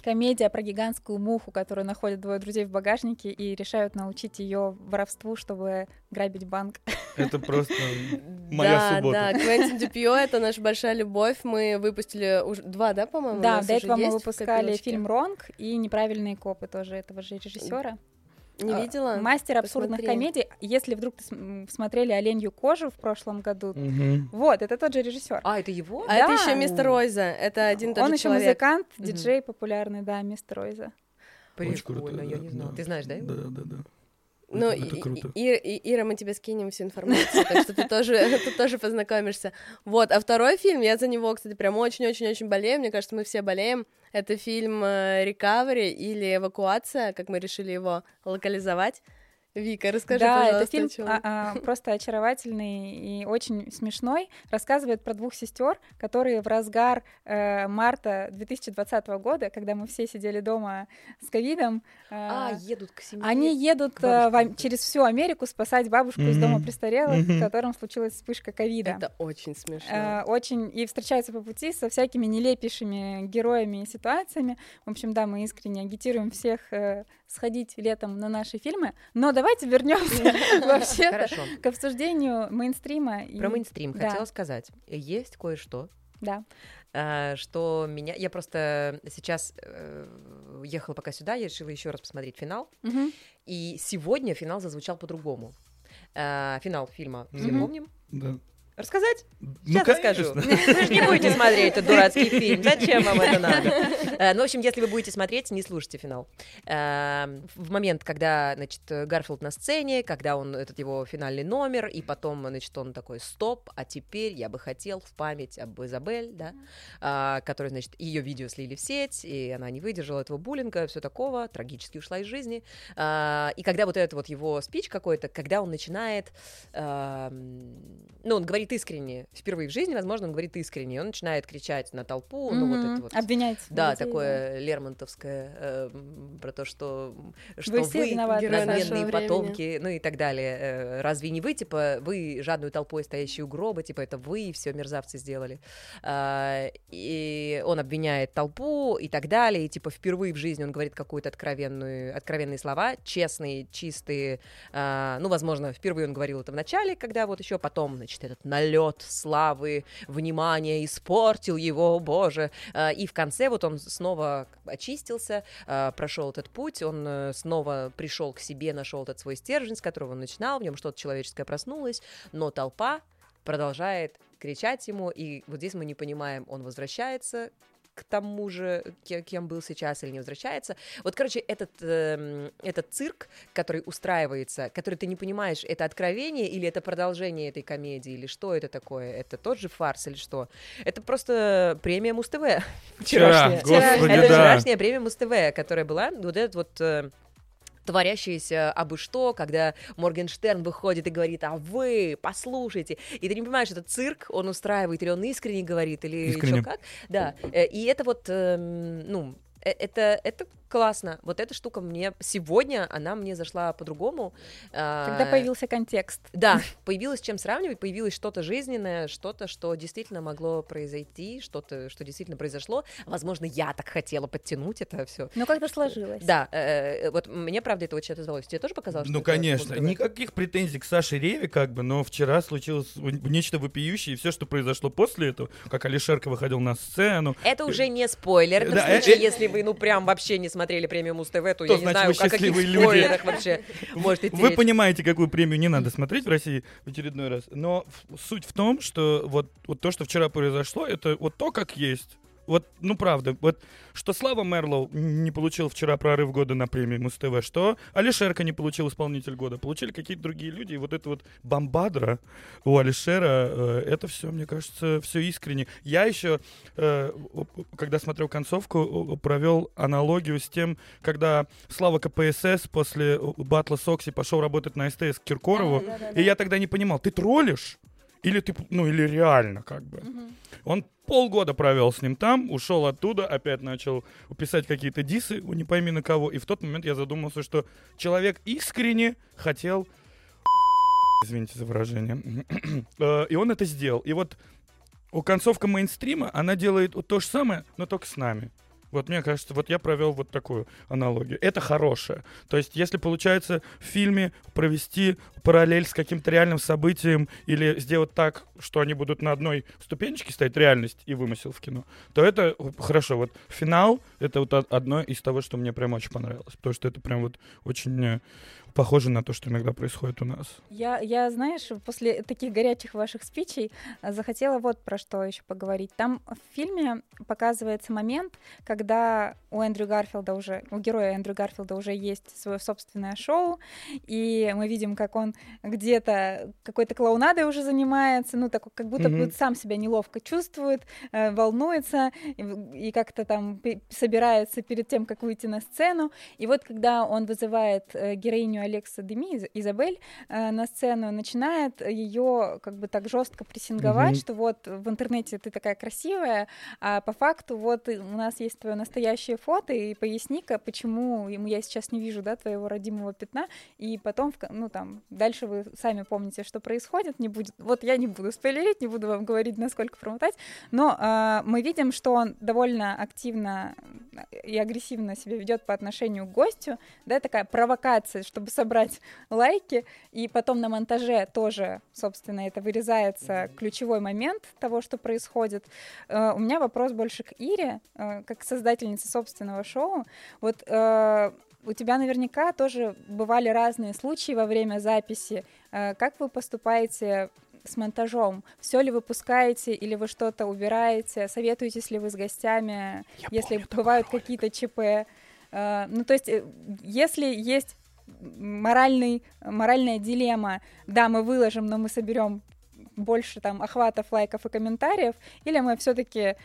Комедия про гигантскую муху, которую находят двое друзей в багажнике и решают научить ее воровству, чтобы грабить банк. Это просто моя да, суббота. да, Квентин Дюпье — это наша большая любовь. Мы выпустили уже два, да, по-моему? Да, до этого мы выпускали фильм «Ронг» и «Неправильные копы» тоже этого же режиссера. Не А, видела? Мастер абсурдных Посмотри. комедий. Если вдруг ты см- смотрели «Оленью кожу» в прошлом году, Мгм. вот, это тот же режиссер. А, это его? А это Да. еще мистер Ройза. Это один тот Он же еще человек. музыкант, диджей популярный, да, мистер Ройза. Очень круто, Прикольно, я да, не знала. да. Ты знаешь, да? его? Да, да, да. Ну, Это- это и- круто. и- и- Ира, мы тебе скинем всю информацию, так что ты тоже, ты тоже познакомишься. Вот, а второй фильм, я за него, кстати, прям очень-очень-очень болею, мне кажется, мы все болеем. Это фильм «Рекавери» или «Эвакуация», как мы решили его локализовать. Вика, расскажи, да, пожалуйста, это фильм о чём. а, а, просто очаровательный и очень смешной. Рассказывает про двух сестер, которые в разгар э, марта 2020 года, когда мы все сидели дома с ковидом, э, А, едут к семье. они едут э, в через всю Америку спасать бабушку из дома престарелых, Мгм. в котором случилась вспышка ковида. Это очень смешно. Э, очень и встречаются по пути со всякими нелепейшими героями и ситуациями. В общем, да, мы искренне агитируем всех э, сходить летом на наши фильмы. Но давайте вернемся вообще к обсуждению мейнстрима. Про мейнстрим хотела сказать. Есть кое-что, Да. а, что меня... Я просто сейчас э, ехала пока сюда, я решила еще раз посмотреть финал. И сегодня финал зазвучал по-другому. А, Финал фильма все помним. Да. Рассказать? Ну, Сейчас расскажу. конечно. Вы же не будете смотреть этот дурацкий фильм. Зачем вам это надо? Э, Ну, в общем, если вы будете смотреть, не слушайте финал. Э, В момент, когда, значит, Гарфилд на сцене, когда он, этот его финальный номер, и потом, значит, он такой, стоп, а теперь я бы хотел в память об Изабель, да, а, которая, значит, ее видео слили в сеть, и она не выдержала этого буллинга, все такого, трагически ушла из жизни. А, И когда вот это вот его спич какой-то, когда он начинает, ам, ну, он говорит искренне, впервые в жизни, возможно, он говорит искренне, он начинает кричать на толпу, ну, вот это вот... Обвинять. Да, людей, такое лермонтовское э, про то, что, что Вы вы, надменные времени. потомки, ну и так далее. Э, Разве не вы, типа, вы жадную толпой стоящие у гроба, типа, это вы все мерзавцы сделали. А, И он обвиняет толпу и так далее, и, типа, впервые в жизни он говорит какую-то откровенную, откровенные слова, честные, чистые. А, Ну, возможно, впервые он говорил это в начале, когда вот еще потом, значит, этот налет славы, внимания испортил его, боже. А, И в конце вот он снова очистился, прошел этот путь, он э, снова пришел к себе, нашел этот свой стержень, с которого он начинал, в нем что-то человеческое проснулось, но толпа продолжает кричать ему, и вот здесь мы не понимаем, он возвращается к тому же, ке- кем был сейчас или не возвращается. Вот, короче, этот, эм, этот цирк, который устраивается, который ты не понимаешь, это откровение или это продолжение этой комедии, или что это такое? Это тот же фарс или что? Это просто премия Муз-ТВ вчерашняя. господи, это да. вчерашняя премия Муз-ТВ, которая была, вот этот вот э, творящееся абы что, когда Моргенштерн выходит и говорит, а вы послушайте. И ты не понимаешь, это цирк он устраивает, или он искренне говорит, или еще как. Да, э, и это вот, эм, ну, э, это, это классно. Вот эта штука мне сегодня, она мне зашла по-другому. Когда А, появился контекст. да, появилось чем сравнивать, появилось что-то жизненное, что-то, что действительно могло произойти, что-то, что действительно произошло. Возможно, я так хотела подтянуть это все. Ну, как-то сложилось. Да, э, вот мне, правда, это очень отозвалось. Тебе тоже показалось? Ну, что это конечно. Никаких претензий к Саше Реве, как бы, но вчера случилось нечто вопиющее, и все, что произошло после этого, как Алишерка выходил на сцену. Это уже не спойлер. Это в случае, э, э, если вы, ну, прям вообще не смотрели премию Муз-ТВ, то, То я не знаю, вы о каких люди. спойлерах вообще может идти Вы речь. понимаете, какую премию не надо смотреть в России в очередной раз. Но суть в том, что вот, вот то, что вчера произошло, это вот то, как есть. Вот, ну правда, вот что Слава Мерлоу не получил вчера прорыв года на премии Муз-ТВ, что Алишерка не получил исполнитель года, получили какие-то другие люди, и вот это вот бомбадра у Алишера, э, это все, мне кажется, все искренне. Я еще, э, когда смотрел концовку, провел аналогию с тем, когда Слава КПСС после батла Сокси пошел работать на СТС к Киркорову, Да, да, да, да. и я тогда не понимал, ты троллишь? Или ты, ну, или реально, как бы. Мгм. Он полгода провел с ним там, ушел оттуда, опять начал писать какие-то дисы, не пойми на кого. И в тот момент я задумался, что человек искренне хотел... Извините за выражение. Э, И он это сделал. И вот у концовка мейнстрима, она делает то же самое, но только с нами. Вот мне кажется, вот я провел вот такую аналогию. Это хорошее. То есть, если получается в фильме провести параллель с каким-то реальным событием или сделать так, что они будут на одной ступенечке стоять, реальность и вымысел в кино, то это хорошо. Вот финал — это вот од- одно из того, что мне прям очень понравилось. Потому что это прям вот очень э, похоже на то, что иногда происходит у нас. Я, я, знаешь, после таких горячих ваших спичей э, захотела вот про что еще поговорить. Там в фильме показывается момент, когда у Эндрю Гарфилда уже, у героя Эндрю Гарфилда уже есть свое собственное шоу, и мы видим, как он где-то какой-то клоунадой уже занимается, ну, так, как будто бы Мгм. сам себя неловко чувствует, э, волнуется, и, и как-то там собирается перед тем, как выйти на сцену. И вот когда он вызывает э, героиню Алекса Деми, Из- Изабель, э, на сцену, начинает ее как бы так жестко прессинговать, Мгм. что вот в интернете ты такая красивая, а по факту вот у нас есть твое настоящее фото, и поясни-ка, почему ему я сейчас не вижу, да, твоего родимого пятна, и потом, ну там, дальше вы сами помните, что происходит, не будет, вот я не буду спойлерить, не буду вам говорить, насколько промотать, но а, мы видим, что он довольно активно и агрессивно себя ведет по отношению к гостю, да, такая провокация, чтобы собрать лайки, и потом на монтаже тоже, собственно, это вырезается ключевой момент того, что происходит. Э, У меня вопрос больше к Ире, э, как создательнице собственного шоу. Вот э, у тебя наверняка тоже бывали разные случаи во время записи. Как вы поступаете с монтажом? Все ли вы пускаете или вы что-то убираете? Советуетесь ли вы с гостями, Я если помню бывают какие-то ЧП? Ну, то есть, если есть моральный, моральная дилемма, да, мы выложим, но мы соберем больше там охватов, лайков и комментариев, или мы все-таки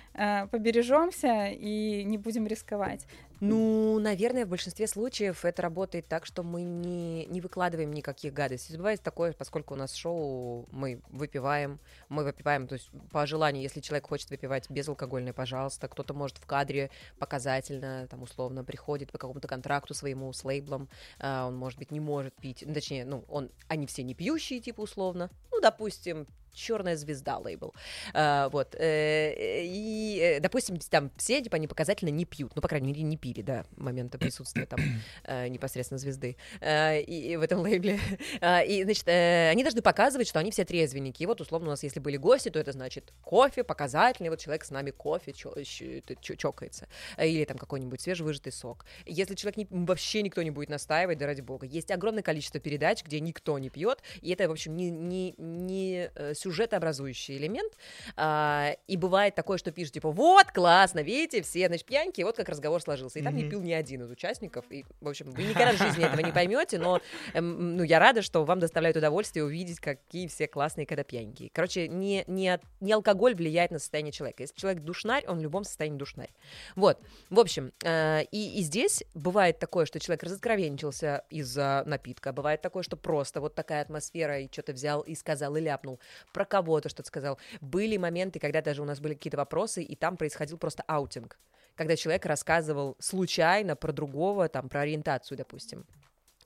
побережемся и не будем рисковать. Ну, наверное, в большинстве случаев это работает так, что мы не, не выкладываем никаких гадостей. Бывает такое, поскольку у нас шоу, мы выпиваем, мы выпиваем, то есть по желанию, если человек хочет выпивать безалкогольное, пожалуйста, кто-то может в кадре показательно, там, условно, приходит по какому-то контракту своему с лейблом, а, он, может быть, не может пить, точнее, ну, он, они все не пьющие, типа, условно, ну, допустим, черная звезда лейбл. А, вот. э, И, э, допустим, там все, типа, они показательно не пьют. Ну, по крайней мере, не пили до момента присутствия там э, непосредственно звезды и, и в этом лейбле. А, И, значит, они должны показывать, что они все трезвенники. И вот, условно, у нас, если были гости, то это значит кофе показательный, вот человек с нами кофе чокается. Или там какой-нибудь свежевыжатый сок. Если человек не- вообще никто не будет настаивать, да ради бога. Есть огромное количество передач, где никто не пьет, и это, в общем, не, не, не сюжетообразующий элемент. А, и бывает такое, что пишут, типа, вот, классно, видите, все, значит, пьянки, вот как разговор сложился. И там не Мгм. пил ни один из участников. И, в общем, вы никогда в жизни этого не поймете, но эм, ну, я рада, что вам доставляет удовольствие увидеть, какие все классные, когда пьяненькие. Короче, не, не, от- не алкоголь влияет на состояние человека. Если человек душнарь, он в любом состоянии душнарь. Вот. В общем, э, и, и здесь бывает такое, что человек разоткровенничался из-за напитка. Бывает такое, что просто вот такая атмосфера, и что-то взял и сказал, и ляпнул. Про кого-то что-то сказал. Были моменты, когда даже у нас были какие-то вопросы, и там происходил просто аутинг. Когда человек рассказывал случайно про другого, там, про ориентацию, допустим.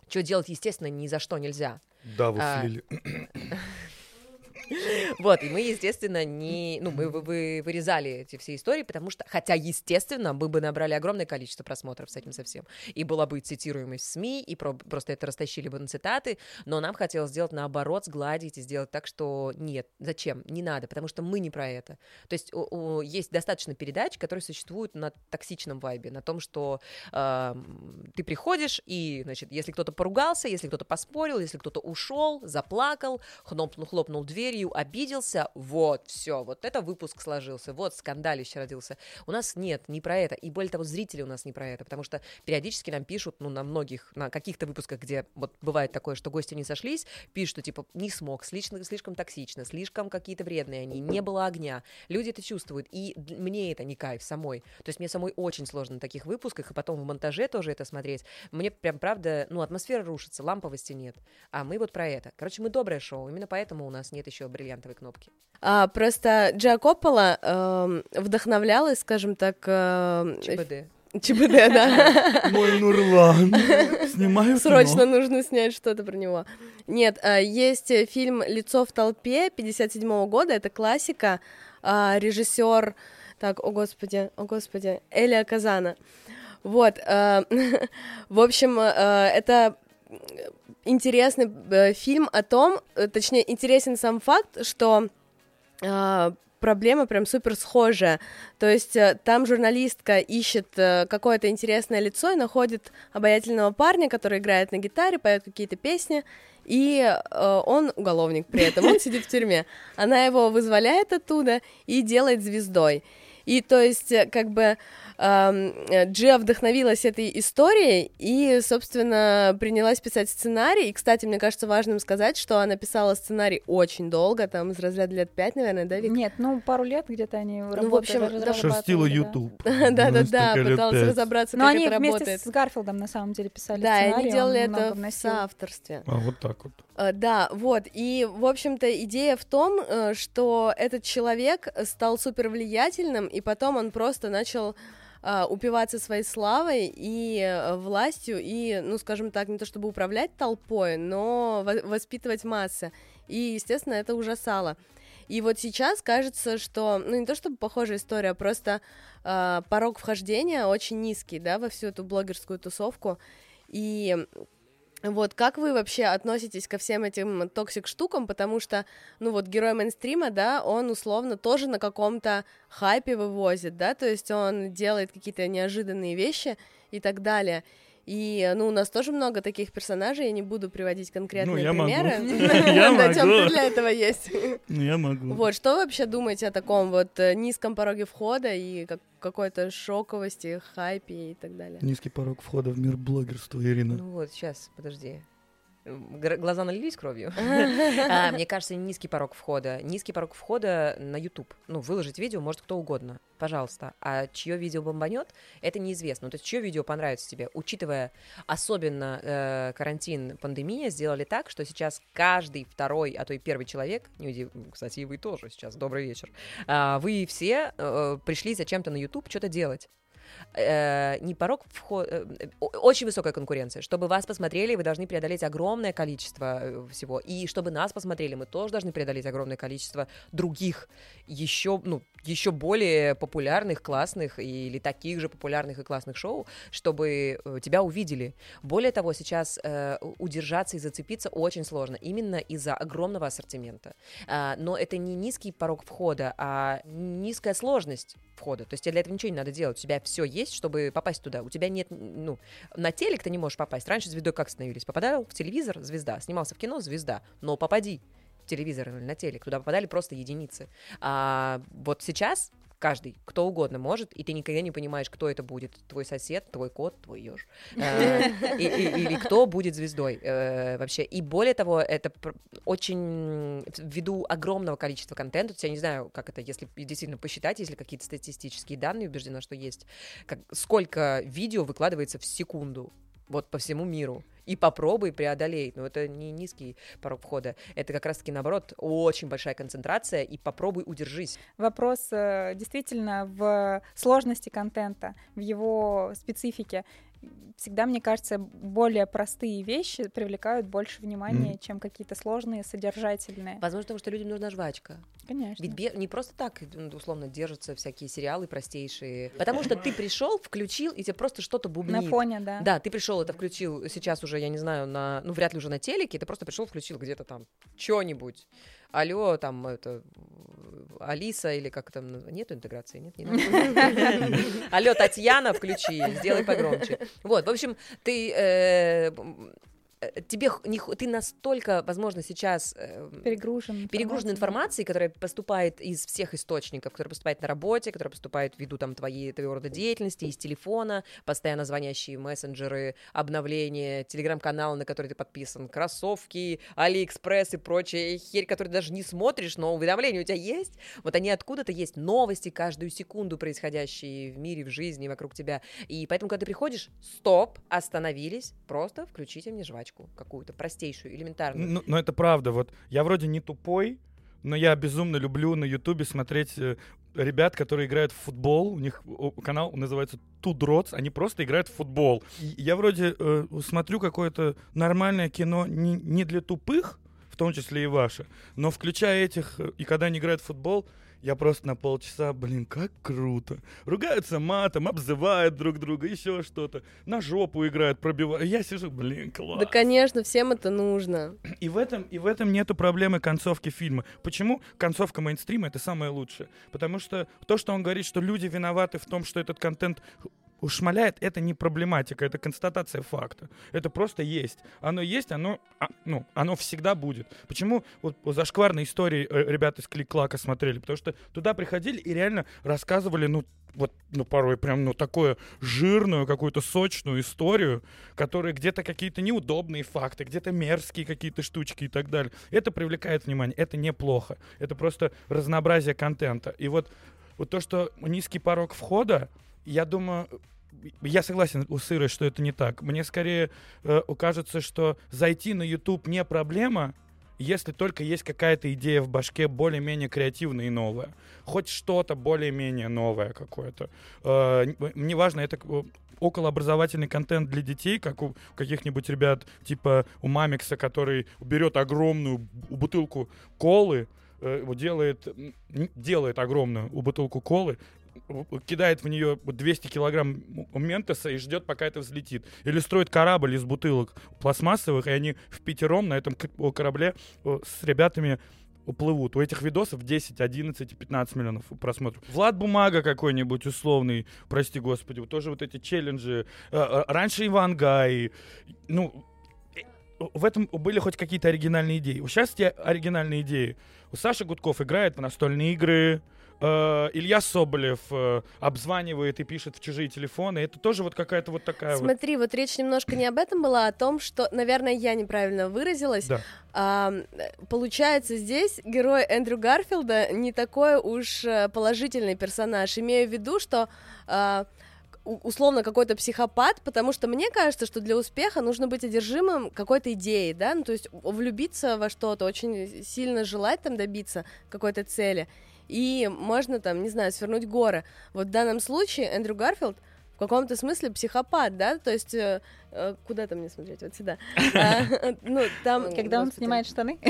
Что делать, естественно, ни за что нельзя. Да, вы А, слили. Вот, и мы, естественно, не, ну, мы вы- вы- вырезали эти все истории, потому что, хотя, естественно, мы бы набрали огромное количество просмотров с этим совсем, и была бы цитируемость в СМИ, и про- просто это растащили бы на цитаты, но нам хотелось сделать наоборот, сгладить и сделать так, что нет, зачем, не надо, потому что мы не про это. То есть есть достаточно передач, которые существуют на токсичном вайбе, на том, что ты приходишь, и, значит, если кто-то поругался, если кто-то поспорил, если кто-то ушел, заплакал, хлопнул, хлопнул дверью, матерью, обиделся, вот, все, вот это выпуск сложился, вот скандалище родился. У нас нет, не про это, и более того, зрители у нас не про это, потому что периодически нам пишут, ну, на многих, на каких-то выпусках, где вот бывает такое, что гости не сошлись, пишут, что, типа, не смог, слишком, слишком токсично, слишком какие-то вредные они, не было огня. Люди это чувствуют, и мне это не кайф самой. То есть мне самой очень сложно на таких выпусках, и потом в монтаже тоже это смотреть. Мне прям, правда, ну, атмосфера рушится, ламповости нет. А мы вот про это. Короче, мы доброе шоу, именно поэтому у нас нет еще бриллиантовой кнопки. А, просто Джа Коппола э, вдохновлялась, скажем так... Э, ЧБД. ЧБД, да. Мой Нурлан. Снимаю Срочно нужно снять что-то про него. Нет, а, есть фильм «Лицо в толпе» 57 года, это классика, а, режиссер, так, о господи, о господи, Элия Казана. Вот, а, в общем, это интересный э, фильм о том, э, точнее, интересен сам факт, что проблема прям супер схожая. То есть э, там журналистка ищет какое-то интересное лицо и находит обаятельного парня, который играет на гитаре, поет какие-то песни, и э, он уголовник при этом, он сидит в тюрьме. Она его вызволяет оттуда и делает звездой. И то есть, как бы, Джиа вдохновилась этой историей и, собственно, принялась писать сценарий. И, кстати, мне кажется важным сказать, что она писала сценарий очень долго, там из разряда лет пять, наверное, да, Вик? Нет, ну, пару лет где-то они ну, работали. в общем, да, Шерстила YouTube. Да-да-да, пыталась разобраться, Но как они это вместе работает. с Гарфилдом, на самом деле, писали Да, сценарий. они делали это в соавторстве. А вот так вот. Э, Да, вот, и, в общем-то, идея в том, э, что этот человек стал супер влиятельным, и потом он просто начал а, упиваться своей славой и э, властью, и, ну, скажем так, не то чтобы управлять толпой, но во- воспитывать массы. И, естественно, это ужасало. И вот сейчас кажется, что, ну, не то чтобы похожая история, а просто а, порог вхождения очень низкий, да, во всю эту блогерскую тусовку. И вот как вы вообще относитесь ко всем этим toxic штукам, потому что, ну вот герой мейнстрима, да, он условно тоже на каком-то хайпе вывозит, да, то есть он делает какие-то неожиданные вещи и так далее. И, ну, у нас тоже много таких персонажей, я не буду приводить конкретные Ну, я примеры. Я Да, Тём, ты для этого есть. Ну, я могу. Вот, что вы вообще думаете о таком вот э, низком пороге входа и как- какой-то шоковости, хайпе и так далее? Низкий порог входа в мир блогерства, Ирина. Ну вот, сейчас, подожди. Глаза налились кровью. А, Мне кажется, низкий порог входа. Низкий порог входа на YouTube. Ну, выложить видео может кто угодно. Пожалуйста. А чье видео бомбанет, это неизвестно. Ну, То есть, чье видео понравится тебе, учитывая особенно э, карантин, пандемия, сделали так, что сейчас каждый второй, а то и первый человек, кстати, и вы тоже сейчас, добрый вечер, а, вы все э, пришли зачем-то на YouTube что-то делать э, не порог входа, очень высокая конкуренция. Чтобы вас посмотрели, вы должны преодолеть огромное количество э, всего. И чтобы нас посмотрели, мы тоже должны преодолеть огромное количество других, еще, ну, еще более популярных, классных или таких же популярных и классных шоу, чтобы э, тебя увидели. Более того, сейчас э, удержаться и зацепиться очень сложно, именно из-за огромного ассортимента. А, но это не низкий порог входа, а низкая сложность входа. То есть тебе для этого ничего не надо делать. У тебя все есть, чтобы попасть туда. У тебя нет, ну, на телек ты не можешь попасть. Раньше звездой как становились? Попадал в телевизор, звезда. Снимался в кино, звезда. Но попади телевизор или на телек. Туда попадали просто единицы. А вот сейчас каждый, кто угодно может, и ты никогда не понимаешь, кто это будет. Твой сосед, твой кот, твой еж. Или кто будет звездой э, вообще. И более того, это очень ввиду огромного количества контента, я не знаю, как это, если действительно посчитать, если какие-то статистические данные, убеждена, что есть, сколько видео выкладывается в секунду вот по всему миру. И попробуй преодолей. Но это не низкий порог входа. Это как раз-таки, наоборот, очень большая концентрация. И попробуй удержись. Вопрос э, действительно в сложности контента, в его специфике. Всегда, мне кажется, более простые вещи привлекают больше внимания, Мгм. чем какие-то сложные, содержательные. Возможно, потому что людям нужна жвачка. Конечно. Ведь бе- не просто так, м, условно, держатся всякие сериалы простейшие. Потому что ты пришел, включил, и тебе просто что-то бубнит. На фоне, да. Да, ты пришел, это включил сейчас уже, я не знаю, на, ну, вряд ли уже на телеке, ты просто пришел, включил где-то там что-нибудь. Алло, там, это, Алиса или как там, нету интеграции, нет? Не? Алло, Татьяна, включи, сделай погромче. Вот, в общем, ты... э, тебе не ты настолько, возможно, сейчас э, Перегружен. перегружен информацией. которая поступает из всех источников, которая поступает на работе, которая поступает ввиду там твоей твоего рода деятельности, из телефона, постоянно звонящие мессенджеры, обновления, телеграм-канал, на который ты подписан, кроссовки, Алиэкспресс и прочая херь, которую ты даже не смотришь, но уведомления у тебя есть. Вот они откуда-то есть, новости каждую секунду происходящие в мире, в жизни, вокруг тебя. И поэтому, когда ты приходишь, стоп, остановились, просто включите мне жвачку какую-то простейшую, элементарную. Ну, но это правда. Вот я вроде не тупой, но я безумно люблю на Ютубе смотреть э, ребят, которые играют в футбол. У них канал называется Two. Они просто играют в футбол. Я вроде э, смотрю какое-то нормальное кино не, не для тупых, в том числе и ваше, но включая этих, э, и когда они играют в футбол, я просто на полчаса, блин, как круто. Ругаются матом, обзывают друг друга, еще что-то. На жопу играют, пробивают. Я сижу, блин, класс. Да, конечно, всем это нужно. И в этом, и в этом нету проблемы концовки фильма. Почему концовка мейнстрима это самое лучшее? Потому что то, что он говорит, что люди виноваты в том, что этот контент ушмаляет, это не проблематика, это констатация факта. Это просто есть. Оно есть, оно, а, ну, оно всегда будет. Почему вот зашкварные истории э, ребята из Клик-Клака смотрели? Потому что туда приходили и реально рассказывали, ну, вот, ну, порой прям, ну, такую жирную, какую-то сочную историю, которая где-то какие-то неудобные факты, где-то мерзкие какие-то штучки и так далее. Это привлекает внимание, это неплохо. Это просто разнообразие контента. И вот, вот то, что низкий порог входа, я думаю, я согласен у Сыры, что это не так. Мне скорее э, кажется, что зайти на YouTube не проблема, если только есть какая-то идея в башке более-менее креативная и новая. Хоть что-то более-менее новое какое-то. Э, мне важно, это э, околообразовательный контент для детей, как у каких-нибудь ребят, типа у Мамикса, который берет огромную бутылку колы, э, делает, делает огромную бутылку колы, кидает в нее 200 килограмм ментоса и ждет, пока это взлетит. Или строит корабль из бутылок пластмассовых, и они в пятером на этом корабле с ребятами уплывут. У этих видосов 10, 11 и 15 миллионов просмотров. Влад Бумага какой-нибудь условный, прости господи, тоже вот эти челленджи. Э, э, Раньше Иван Гай. Ну, э, в этом были хоть какие-то оригинальные идеи. Сейчас те оригинальные идеи. У Саши Гудков играет в настольные игры, э, Илья Соболев э, обзванивает и пишет в чужие телефоны. Это тоже вот какая-то вот такая вот... Смотри, вот речь немножко не об этом была, а о том, что, наверное, я неправильно выразилась. Да. А, получается, здесь герой Эндрю Гарфилда не такой уж э, положительный персонаж. Имею в виду, что а, условно какой-то психопат, потому что мне кажется, что для успеха нужно быть одержимым какой-то идеей, да, ну то есть влюбиться во что-то, очень сильно желать там добиться какой-то цели, и можно там, не знаю, свернуть горы. Вот в данном случае Эндрю Гарфилд в каком-то смысле психопат, да, то есть э, э, куда там мне смотреть, вот сюда. А, Ну, там... Когда он снимает штаны.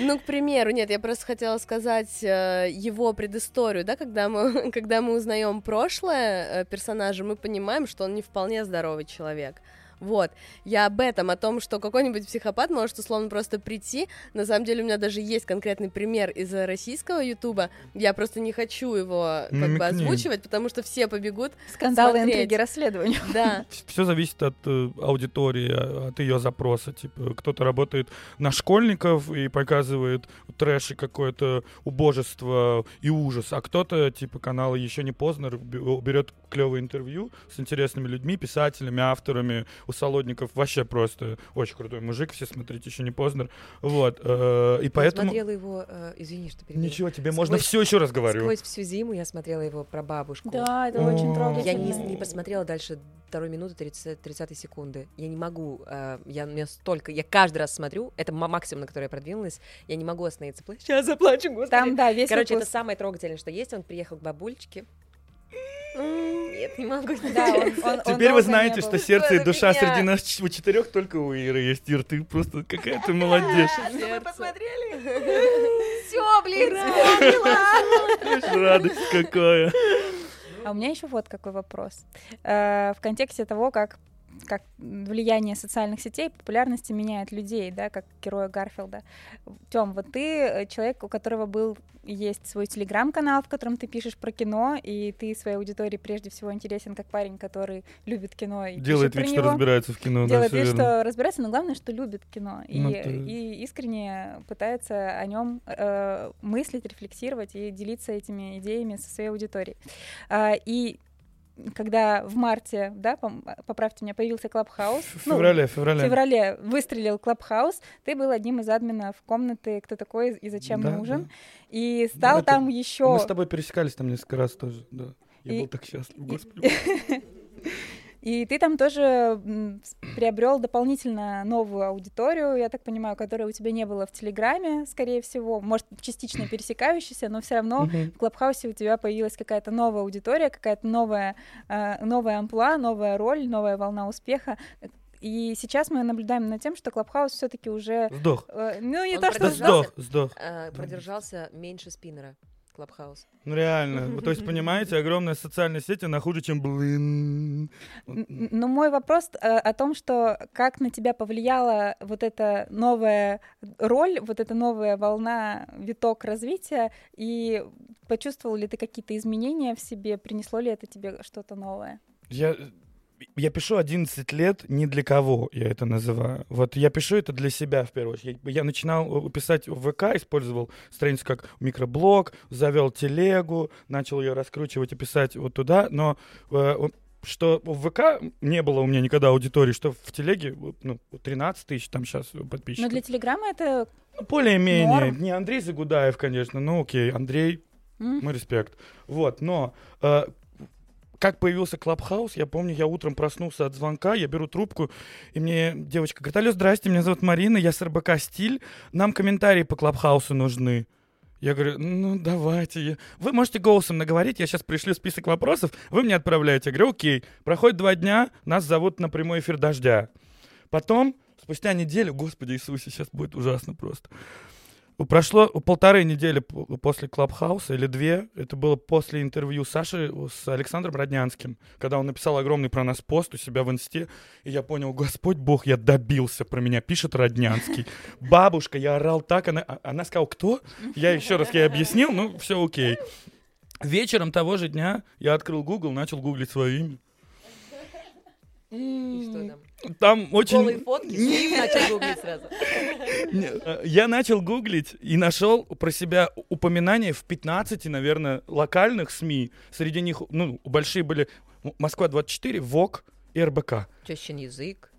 Ну, к примеру, нет, я просто хотела сказать э, его предысторию, да, когда мы, когда мы узнаем прошлое э, персонажа, мы понимаем, что он не вполне здоровый человек. Вот, я об этом, о том, что какой-нибудь психопат может условно просто прийти. На самом деле у меня даже есть конкретный пример из российского ютуба. Я просто не хочу его как бы озвучивать, потому что все побегут. Скандалы, Смотреть. интриги, расследования. Да, Все зависит от э, аудитории, а- от ее запроса. Типа, кто-то работает на школьников и показывает трэш и какое-то убожество и ужас, а кто-то, типа канала еще не поздно, берет клевое интервью с интересными людьми, писателями, авторами. У Солодников вообще просто очень крутой мужик, все смотрите, еще не поздно. Вот. э, И Я поэтому... смотрела его, э, извини, что перебила. Ничего, тебе Сквозь- можно все еще раз говорю. Сквозь всю зиму я смотрела его про бабушку. Да, это О. очень Я трогательно. не, не посмотрела дальше второй минуты 30, 30 секунды. Я не могу. э, я у меня столько. Я каждый раз смотрю. Это ма- максимум, на который я продвинулась. Я не могу остановиться. Сейчас заплачу, господи. Там, да, весь Короче, это выпуск. самое трогательное, что есть. Он приехал к бабульчике. Нет, не могу. Да, он- он- он Теперь вы знаете, что сердце и за душа среди нас у четырех только у Иры есть. Ир, ты просто какая ты молодец. Вы посмотрели? Все, блин. Радость какая. А у меня еще вот какой вопрос. Э, В контексте того, как как влияние социальных сетей, популярности меняет людей, да, как героя Гарфилда. Тем, вот ты э, человек, у которого был есть свой телеграм-канал, в котором ты пишешь про кино, и ты своей аудитории прежде всего интересен как парень, который любит кино и Делает вид, что разбирается в кино. Делает вид, верно. что разбирается, но главное, что любит кино. И, Ну, и искренне пытается о нем э, мыслить, рефлексировать и делиться этими идеями со своей аудиторией. А, и когда в марте, да, поправьте меня, появился Clubhouse, В ну, феврале, в феврале. феврале выстрелил Clubhouse, ты был одним из админов комнаты «Кто такой и зачем Да, нужен?» да. и стал это- там Мы еще... с тобой пересекались там несколько раз тоже, да. Я И- был так счастлив, господи. И ты там тоже приобрел дополнительно новую аудиторию, я так понимаю, которой у тебя не было в Телеграме, скорее всего, может, частично пересекающейся, но все равно Мгм. в Клабхаусе у тебя появилась какая-то новая аудитория, какая-то новая, э, новая амплуа, новая роль, новая волна успеха. И сейчас мы наблюдаем над тем, что Clubhouse все-таки уже, Сдох. э, ну не Он то, что сдох, сдох. А, Продержался меньше спиннера. Clubhouse. Ну реально. То есть, понимаете, огромная социальная сеть, она хуже, чем блин. Но мой вопрос э, о том, что как на тебя повлияла вот эта новая роль, вот эта новая волна, виток развития, и почувствовал ли ты какие-то изменения в себе, принесло ли это тебе что-то новое? Я, я пишу 11 лет ни для кого, я это называю. Вот я пишу это для себя в первую очередь. Я, я начинал э, писать в ВК, использовал страницу как микроблог, завел телегу, начал ее раскручивать и писать вот туда, но э, что в ВК не было у меня никогда аудитории, что в телеге ну, 13 тысяч там сейчас Но подписчиков. для Телеграма это... Более-менее. Не Андрей Загудаев, конечно, ну окей, Андрей м, мой респект. Вот, но э, как появился Клабхаус, я помню, я утром проснулся от звонка, я беру трубку, и мне девочка говорит, алло, здрасте, меня зовут Марина, я с РБК «Стиль», нам комментарии по Клабхаусу нужны. Я говорю, ну давайте. Вы можете голосом наговорить, я сейчас пришлю список вопросов, вы мне отправляете. Я говорю, окей. Проходит два дня, нас зовут на прямой эфир «Дождя». Потом, спустя неделю, господи Иисусе, сейчас будет ужасно просто. Прошло полторы недели после Клабхауса или две. Это было после интервью Саши с Александром Роднянским, когда он написал огромный про нас пост у себя в инсте. И я понял, Господь Бог, я добился, про меня пишет Роднянский. Бабушка, я орал так, она, а- она сказала, кто? Я еще раз ей объяснил, ну, все окей. Вечером того же дня я открыл Google, начал гуглить свое имя. И что там? Там очень... Голые фотки, и начал гуглить сразу. Э, Я начал гуглить и нашел про себя упоминания в 15, наверное, локальных СМИ. Среди них, ну, большие были М- Москва-24, ВОК и РБК. Тещин язык.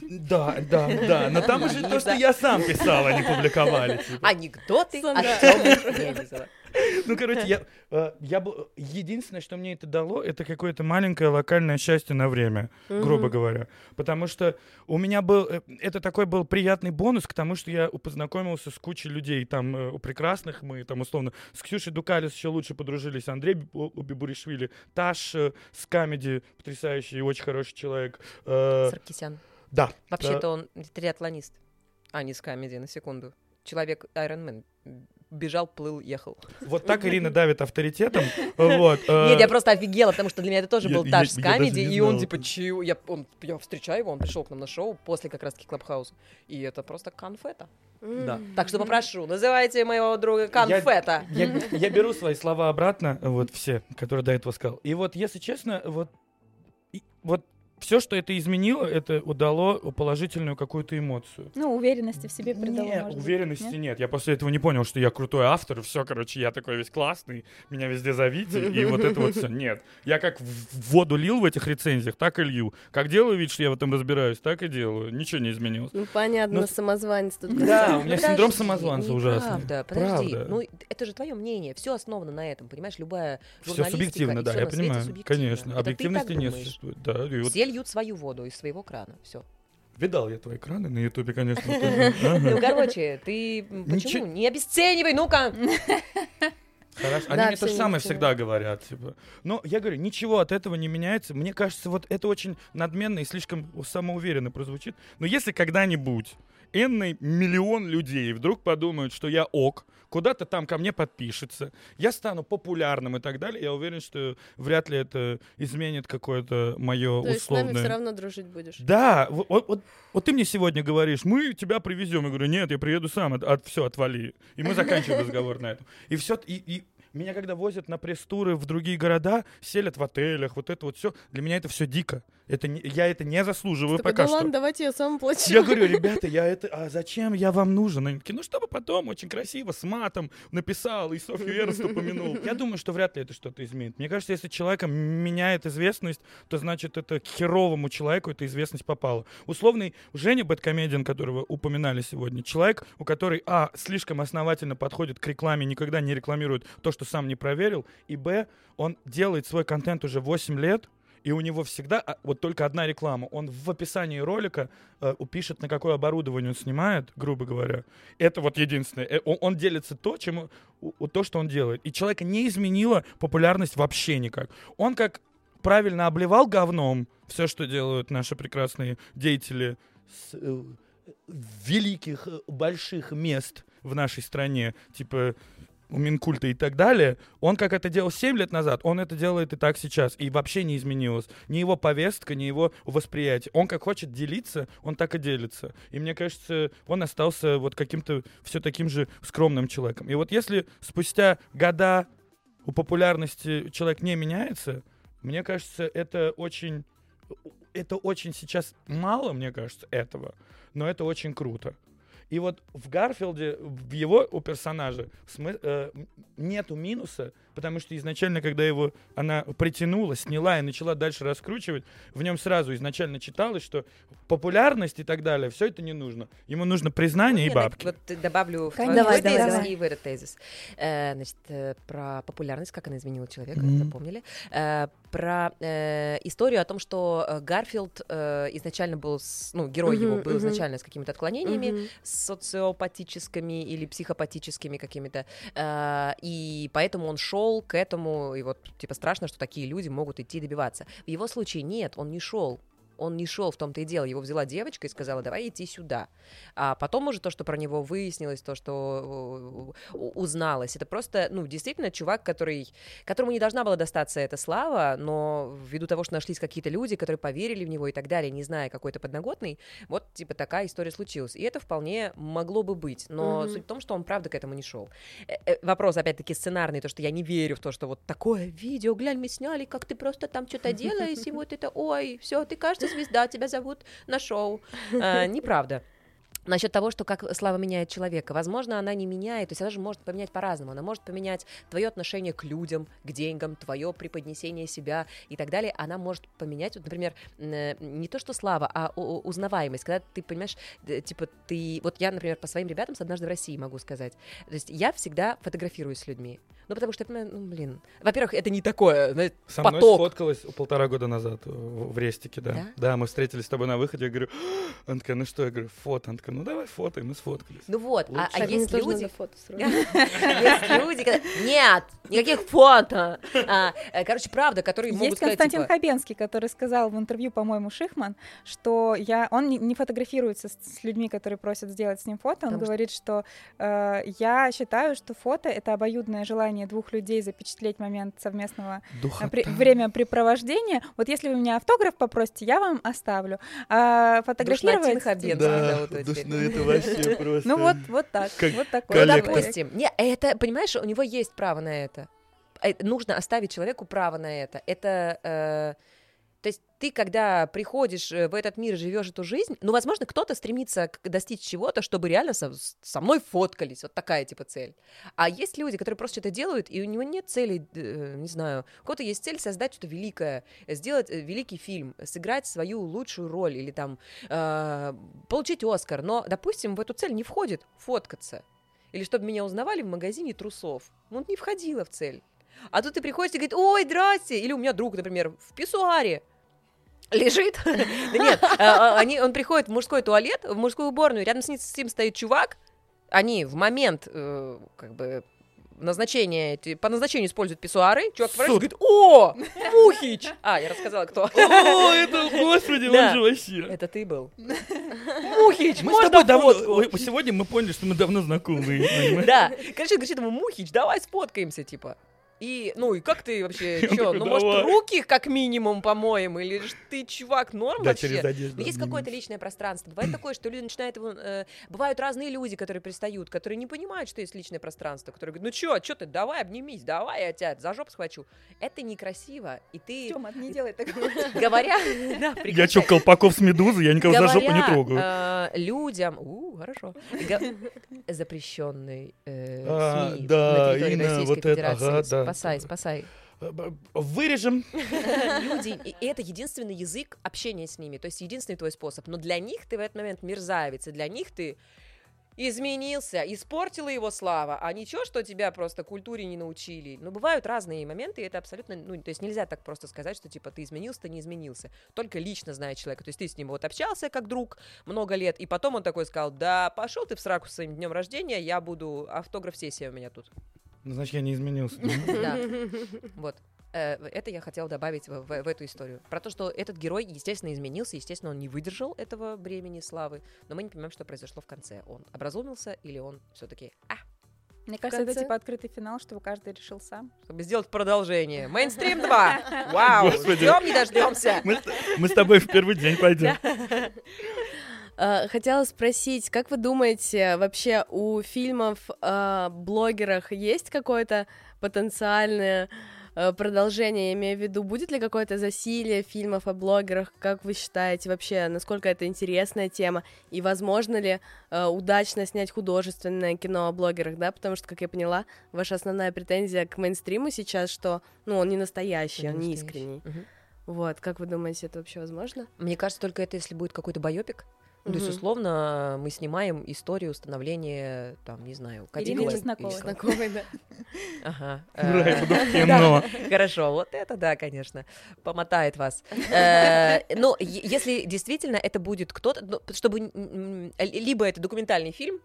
Да, да, да. Но там уже то, что я сам писал, они публиковали. типа. Анекдоты о Да. Ну, короче, я, э, я был... Единственное, что мне это дало, это какое-то маленькое локальное счастье на время, грубо Мгм. говоря. Потому что у меня был... э, Это такой был приятный бонус к тому, что я познакомился с кучей людей. Там э, у прекрасных мы, там, условно, с Ксюшей Дукалис еще лучше подружились. Андрей Бибуришвили, Таш с Камеди, потрясающий и очень хороший человек. Саркисян. Да. Вообще-то он триатлонист, а не с комедии, на секунду. Человек Айронмен. Бежал, плыл, ехал. Вот так Ирина давит авторитетом. Вот. э, Нет, я просто офигела, потому что для меня это тоже я- был я- Таш с я не и он типа, чью, я, он, я встречаю его, он пришел к нам на шоу после как раз-таки Клабхауса, и это просто конфета. Да. Так что попрошу, называйте моего друга конфета. Я, я беру свои слова обратно, вот все, которые до этого сказал. И вот, если честно, вот, и- вот все, что это изменило, это удало положительную какую-то эмоцию. Ну, уверенности в себе придало, Нет, может быть, уверенности нет? нет? Я после этого не понял, что я крутой автор, все, короче, я такой весь классный, меня везде зовите, и вот это вот все. Нет, я как в воду лил в этих рецензиях, так и лью. Как делаю вид, что я в этом разбираюсь, так и делаю. Ничего не изменилось. Ну, понятно, Ну, самозванец тут. Да, у меня синдром самозванца ужасный. Правда, подожди. Ну, это же твое мнение. Все основано на этом, понимаешь? Любая Все субъективно, да, я понимаю. Конечно, Это объективности не существует. Да, и вот Все льют свою воду из своего крана. Все. видал я твои экраны на Ютубе, конечно. Ну, короче, ты почему? Не обесценивай, ну-ка! Хорошо. Они Да, мне то же самое ничего. всегда говорят. Типа. Но я говорю, ничего от этого не меняется. Мне кажется, вот это очень надменно и слишком самоуверенно прозвучит. Но если когда-нибудь энный миллион людей вдруг подумают, что я ок, куда-то там ко мне подпишется, я стану популярным и так далее, я уверен, что вряд ли это изменит какое-то мое То есть с нами условное... все равно дружить будешь. Да, вот, вот, вот- вот ты мне сегодня говоришь, мы тебя привезем. Я говорю, нет, я приеду сам, от, от- все, отвали. И мы заканчиваем разговор на этом. И все, и, и меня когда возят на пресс-туры в другие города, селят в отелях, вот это вот все, для меня это все дико. Это не- я это не заслуживаю Ты такой, пока да что. ладно, давайте я сам плачу. Я говорю, ребята, я это, а зачем я вам нужен? Они такие, ну чтобы потом очень красиво с матом написал и Софью Эрнст упомянул. Я думаю, что вряд ли это что-то изменит. Мне кажется, если человека меняет известность, то значит это к херовому человеку эта известность попала. Условный Женя Бэткомедиан, которого упоминали сегодня, человек, у которой, а, слишком основательно подходит к рекламе, никогда не рекламирует то, что сам не проверил, и, б, он делает свой контент уже 8 лет, и у него всегда а, вот только одна реклама. Он в описании ролика э, упишет, на какое оборудование он снимает, грубо говоря. Это вот единственное. Э, Он, он делится то, чем, у- то, что он делает. И человека не изменила популярность вообще никак. Он как правильно обливал говном все, что делают наши прекрасные деятели с, э, великих, э, больших мест в нашей стране, типа у Минкульта и так далее, он как это делал 7 лет назад, он это делает и так сейчас, и вообще не изменилось. Ни его повестка, ни его восприятие. Он как хочет делиться, он так и делится. И мне кажется, он остался вот каким-то все таким же скромным человеком. И вот если спустя года у популярности человек не меняется, мне кажется, это очень... Это очень сейчас мало, мне кажется, этого, но это очень круто. И вот в Гарфилде, в его у персонажа смы- э, нету минуса, потому что изначально, когда его она притянула, сняла и начала дальше раскручивать, в нем сразу изначально читалось, что популярность и так далее, все это не нужно. Ему нужно признание и Нет, бабки. Вот э, добавлю в твой Конечно, давай, тезис давай. и в этот тезис. Э, Значит, э, про популярность, как она изменила человека, Мгм. запомнили. Э, Про э, историю о том, что э, Гарфилд э, изначально был, с- ну, герой Мгм, его был мгм. изначально с какими-то отклонениями, Мгм. социопатическими или психопатическими какими-то, э, и поэтому он шел к этому, и вот типа страшно, что такие люди могут идти добиваться. В его случае нет, он не шел. Он не шел в том-то и дело. Его взяла девочка и сказала, давай идти сюда. А потом уже то, что про него выяснилось, то, что э, узналось, это просто, ну, действительно чувак, который, которому не должна была достаться эта слава, но ввиду того, что нашлись какие-то люди, которые поверили в него и так далее, не зная какой-то подноготный, вот, типа, такая история случилась. И это вполне могло бы быть. Но Мгм. суть в том, что он, правда, к этому не шел. Э, э, Вопрос, опять-таки, сценарный, то, что я не верю в то, что вот такое видео, глянь, мы сняли, как ты просто там что-то делаешь, и вот это, ой, все, ты, кажется, звезда, тебя зовут на шоу. А, Неправда. Насчет того, что как слава меняет человека. Возможно, она не меняет, то есть она же может поменять по-разному. Она может поменять твое отношение к людям, к деньгам, твое преподнесение себя и так далее. Она может поменять, вот, например, э, не то что слава, а узнаваемость. Когда ты понимаешь, типа ты... Вот я, например, по своим ребятам с «Однажды в России» могу сказать. То есть я всегда фотографируюсь с людьми. Ну, потому что, я понимаю, ну, блин. Во-первых, это не такое, знаете, Со мной поток. сфоткалась полтора года назад в в Рестике, да. Да? Да, мы встретились с тобой на выходе, я говорю, она такая, ну что, я говорю, фото. Она такая, ну давай фото, и мы сфоткались. Ну вот, а, а есть люди... Есть люди, которые- Нет, никаких фото. А, э, Короче, правда, которые могут Есть сказать, Константин типа, Хабенский, который сказал в интервью, по-моему, Шихман, что я, он не, фотографируется с, людьми, которые просят сделать с ним фото. Он говорит, что э, я считаю, что фото это обоюдное желание двух людей запечатлеть момент совместного э, времяпрепровождения. Вот если вы меня автограф попросите, я вам оставлю. А фотографировать... Хабенский Да, зовут его теперь. ну это вообще просто... Ну вот, вот так, Как вот такой. Ну, допустим. Не, это, понимаешь, у него есть право на это. Э, Нужно оставить человеку право на это. Это... э, то есть ты, когда приходишь э, в этот мир, живешь эту жизнь, ну, возможно, кто-то стремится достичь чего-то, чтобы реально со, со мной фоткались, вот такая типа цель. А есть люди, которые просто что-то делают, и у него нет цели, э, не знаю, у кого-то есть цель создать что-то великое, сделать э, великий фильм, сыграть свою лучшую роль или там э, получить Оскар, но, допустим, в эту цель не входит фоткаться. Или чтобы меня узнавали в магазине трусов. Ну, не входило в цель. А тут ты приходишь и говорит, ой, здрасте. Или у меня друг, например, в писсуаре лежит. Да нет, а, а, они, он приходит в мужской туалет, в мужскую уборную, рядом с ним, с ним стоит чувак, они в момент, э, как бы, назначение, эти- по назначению используют писсуары, чувак Сука. говорит, о, Мухич! А, я рассказала, кто. О, это, господи, он же вообще. Это ты был. Мухич, Мы с тобой давно... Сегодня мы поняли, что мы давно знакомы. Да. Короче, говорит ему, Мухич, давай сфоткаемся, типа. И, ну, и как ты вообще, чё, такой, ну, может, «Давай». руки как минимум помоем, или ж ты, чувак, норм Да, вообще? через одежду. Но есть какое-то личное пространство. Бывает такое, что люди начинают его... э, бывают разные люди, которые пристают, которые не понимают, что есть личное пространство, которые говорят, ну чё, чё ты, давай обнимись, давай я тебя за жопу схвачу. Это некрасиво, и ты, Тёма, не делай так. говоря... Да, Я чё, Колпаков с Медузы? Я никого за жопу не трогаю. э, людям, у, хорошо, запрещенный э, А, СМИ да, на территории Российской Федерации. Спасай, спасай. Э, Вырежем. Люди, и это единственный язык общения с ними, то есть единственный твой способ. Но для них ты в этот момент мерзавец, и для них ты изменился, испортила его слава, а ничего, что тебя просто культуре не научили. Но бывают разные моменты, и это абсолютно, ну, то есть нельзя так просто сказать, что типа ты изменился, ты не изменился. Только лично зная человека. То есть ты с ним вот общался как друг много лет, и потом он такой сказал, да, пошел ты в сраку с своим днем рождения, я буду, автограф-сессия у меня тут. Ну, Значит, я не изменился. Да. Вот. Э, Это я хотела добавить в, в- в эту историю. Про то, что этот герой, естественно, изменился, естественно, он не выдержал этого бремени славы, но мы не понимаем, что произошло в конце. Он образумился или он все-таки, а, Мне кажется, это типа открытый финал, чтобы каждый решил сам. чтобы сделать продолжение. Мейнстрим 2! Вау! Господи. Ждем, не дождемся! Мы, с- мы с тобой в первый день пойдем. А, Хотела спросить, как вы думаете, вообще у фильмов о блогерах есть какое-то потенциальное э, продолжение, я имею в виду, будет ли какое-то засилие фильмов о блогерах, как вы считаете вообще, насколько это интересная тема, и возможно ли э, удачно снять художественное кино о блогерах, да, потому что, как я поняла, ваша основная претензия к мейнстриму сейчас, что, ну, он не настоящий, он не искренний. Мгм. Вот, как вы думаете, это вообще возможно? Мне кажется, только это если будет какой-то байопик. Ну, То есть, условно, мы снимаем историю становления, там, не знаю, Кадиловой. Чесноковой. или- Знакомый, да. Ага. Ура, э, кино. Хорошо, вот это да, конечно, помотает вас. Э, Ну, е- если действительно это будет кто-то, ну, чтобы либо это документальный фильм,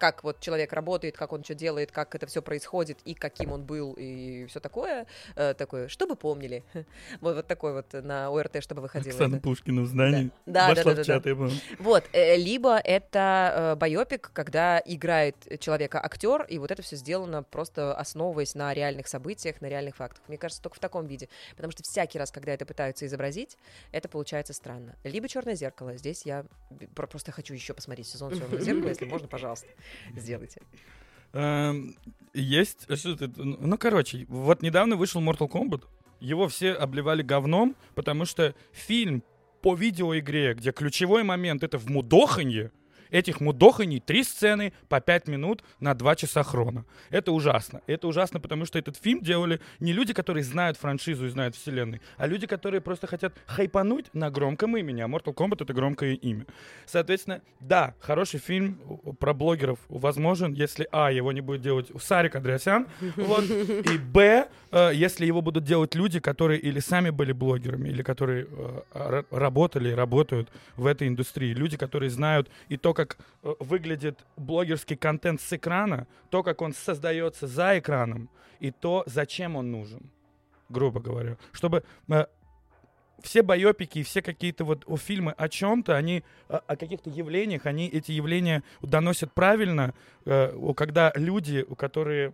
как вот человек работает, как он что делает, как это все происходит и каким он был и все такое, э, такое, чтобы помнили. Вот, вот такой вот на ОРТ, чтобы выходило. Оксана это. Пушкина в здании. Да, да, Вошла да, да, в чат, я помню. Вот, э, либо это э, байопик, когда играет человека актер, и вот это все сделано просто основываясь на реальных событиях, на реальных фактах. Мне кажется, только в таком виде. Потому что всякий раз, когда это пытаются изобразить, это получается странно. Либо черное зеркало. Здесь я просто хочу еще посмотреть сезон черного зеркала, если можно, пожалуйста, сделайте. Эм, Есть, это, ну, короче, вот недавно вышел Mortal Kombat, его все обливали говном, потому что фильм по видеоигре, где ключевой момент это в мудоханье, этих мудоханий три сцены по пять минут на два часа хрона. Это ужасно. Это ужасно, потому что этот фильм делали не люди, которые знают франшизу и знают вселенной, а люди, которые просто хотят хайпануть на громком имени. А Mortal Kombat — это громкое имя. Соответственно, да, хороший фильм про блогеров возможен, если, а, его не будет делать Сарик Андреасян, вот, и, б, э, если его будут делать люди, которые или сами были блогерами, или которые э, ра- работали и работают в этой индустрии. Люди, которые знают и то, как э, выглядит блогерский контент с экрана, то, как он создается за экраном, и то, зачем он нужен, грубо говоря. Чтобы э, все байопики и все какие-то вот фильмы о чем-то, они о, о каких-то явлениях, они эти явления доносят правильно, э, когда люди, у которые э,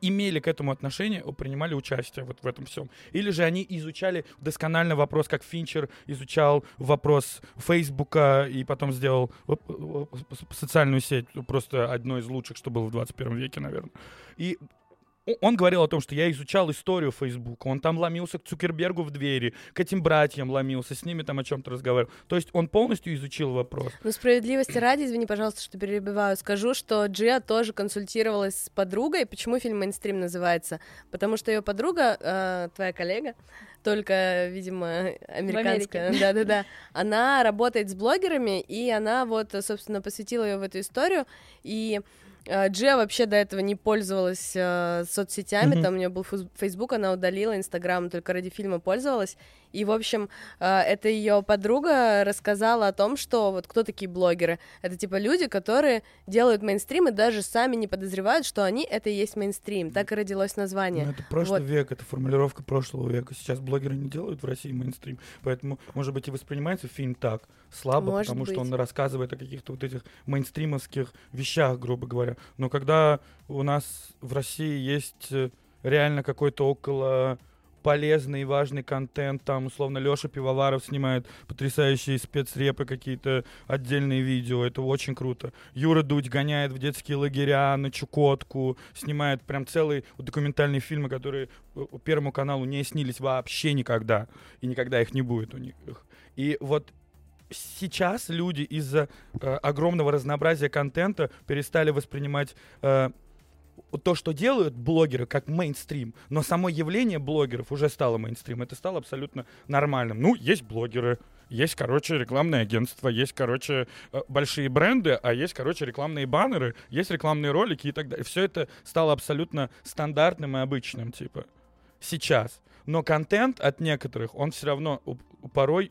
имели к этому отношение, принимали участие вот в этом всем. Или же они изучали досконально вопрос, как Финчер изучал вопрос Фейсбука и потом сделал э, э, э, социальную сеть, просто одной из лучших, что было в 21 веке, наверное. И он говорил о том, что я изучал историю Фейсбука, он там ломился к Цукербергу в двери, к этим братьям ломился, с ними там о чем-то разговаривал. То есть он полностью изучил вопрос. Ну, справедливости ради, извини, пожалуйста, что перебиваю, скажу, что Джиа тоже консультировалась с подругой. Почему фильм «Мейнстрим» называется? Потому что ее подруга, э, твоя коллега, только, видимо, американская, да-да-да, она работает с блогерами, и она вот, собственно, посвятила ее в эту историю, и Джиа вообще до этого не пользовалась э, соцсетями, Мгм. там у нее был Facebook, она удалила, Инстаграм только ради фильма пользовалась, И, в общем, э, это ее подруга рассказала о том, что вот кто такие блогеры. Это типа люди, которые делают мейнстрим и даже сами не подозревают, что они это и есть мейнстрим. Так и родилось название. Ну, это прошлый Вот. век, это формулировка прошлого века. Сейчас блогеры не делают в России мейнстрим, поэтому, может быть, и воспринимается фильм так слабо, Может потому что он быть. рассказывает о каких-то вот этих мейнстримовских вещах, грубо говоря. Но когда у нас в России есть э, реально какой-то около полезный и важный контент, там, условно, Леша Пивоваров снимает потрясающие спецрепы, какие-то отдельные видео, это очень круто. Юра Дудь гоняет в детские лагеря на Чукотку, снимает прям целые документальные фильмы, которые э, Первому каналу не снились вообще никогда, и никогда их не будет у них. И вот сейчас люди из-за э, огромного разнообразия контента перестали воспринимать э, то, что делают блогеры, как мейнстрим, но само явление блогеров уже стало мейнстрим. Это стало абсолютно нормальным. Ну, есть блогеры, есть, короче, рекламное агентство, есть, короче, э, большие бренды, а есть, короче, рекламные баннеры, есть рекламные ролики и так далее. Все это стало абсолютно стандартным и обычным, типа, сейчас. Но контент от некоторых, он все равно порой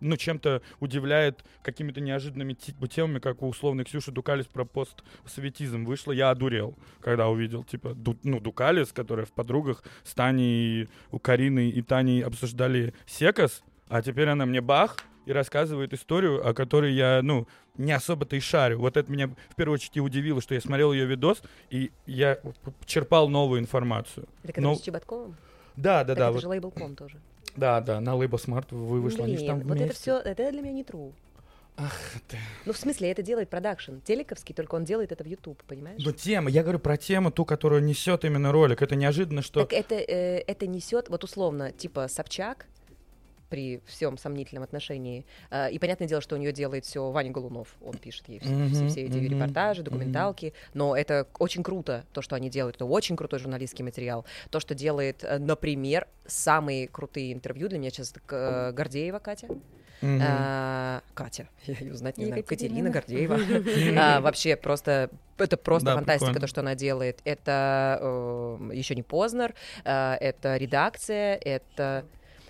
ну, чем-то удивляет какими-то неожиданными темами, как у условной Ксюши Дукалис про постсоветизм вышло. Я одурел, когда увидел, типа, Ду- ну, Дукалис, которая в «Подругах» с Таней, у Карины и Таней обсуждали секас, а теперь она мне бах и рассказывает историю, о которой я, ну, не особо-то и шарю. Вот это меня в первую очередь и удивило, что я смотрел ее видос, и я черпал новую информацию. Это который Ну, с Чеботковым? Да, да, Так да, это вот, же лейбл.ком тоже. Да, да, на Label Smart вы вышли, они же Блин, там вот это вместе. все, это для меня не true. Ах ты. Ну, в смысле, это делает продакшн. Телековский, только он делает это в YouTube, понимаешь? Ну, тема, я говорю про тему, ту, которую несет именно ролик. Это неожиданно, что... Так это, э, это несет, вот условно, типа Собчак, при всем сомнительном отношении. Э, и понятное дело, что у нее делает все Ваня Голунов. Он пишет ей все, Мгм, все- все эти мгм, репортажи, документалки. Но это очень круто, то, что они делают. Это очень крутой журналистский материал. То, что делает, э, например, самые крутые интервью для меня сейчас э, Гордеева Катя. Мгм. А, Катя, я ее знать не знаю. Катерина Гордеева. А, Вообще просто это просто Да, фантастика, прикольно. то, что она делает. Это еще не Познер, а, это редакция, это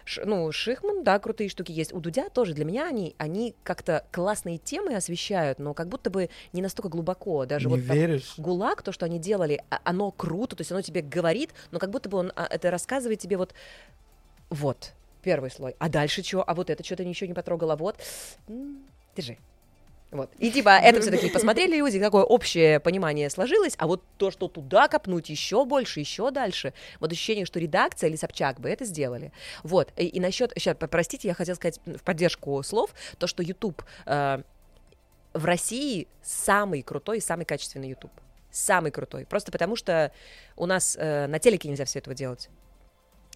Ш- ну, Шихман, да, крутые штуки есть. У Дудя тоже для меня они, они как-то классные темы освещают, но как будто бы не настолько глубоко. Даже Не вот там веришь? ГУЛАГ, то, что они делали, а- оно круто, то есть оно тебе говорит, но как будто бы он а, это рассказывает тебе вот, вот, первый слой, а дальше что, а вот это что-то ничего не потрогала, вот, М, держи. Вот. И типа это все таки посмотрели люди, какое общее понимание сложилось, а вот то, что туда копнуть еще больше, еще дальше, вот ощущение, что редакция или Собчак бы это сделали. Вот. И, и насчет, сейчас, простите, я хотела сказать в поддержку слов, то, что YouTube э, в России самый крутой и самый качественный YouTube. Самый крутой. Просто потому что у нас э, на телеке нельзя все этого делать.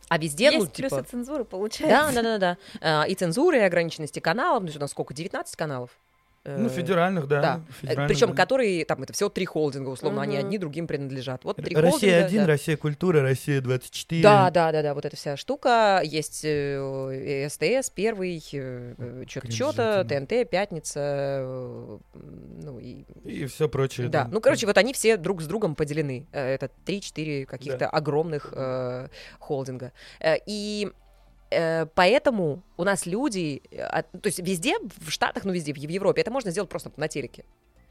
А везде, ну, Есть плюсы типа... цензуры, Да, получается. да, да, да. А, И цензуры, и ограниченности каналов. Ну, у нас сколько? 19 каналов? Ну, Э, федеральных, да. Да. федеральных, Причем, да. которые, там, это все три холдинга, условно, они Мгм. одни другим принадлежат. Вот три Россия холдинга, 1, да. Россия культура, Россия 24. Да, да, да, да, вот эта вся штука. Есть э, СТС, первый, что-то, что-то. ТНТ, Пятница, э, ну и... И все прочее. Да, ну, короче, вот они все друг с другом поделены. Э, Это 3-4 каких-то Да. огромных э, холдинга. Э, И э, поэтому у нас люди, э, то есть везде, в Штатах, ну везде, в Европе, это можно сделать просто на телеке.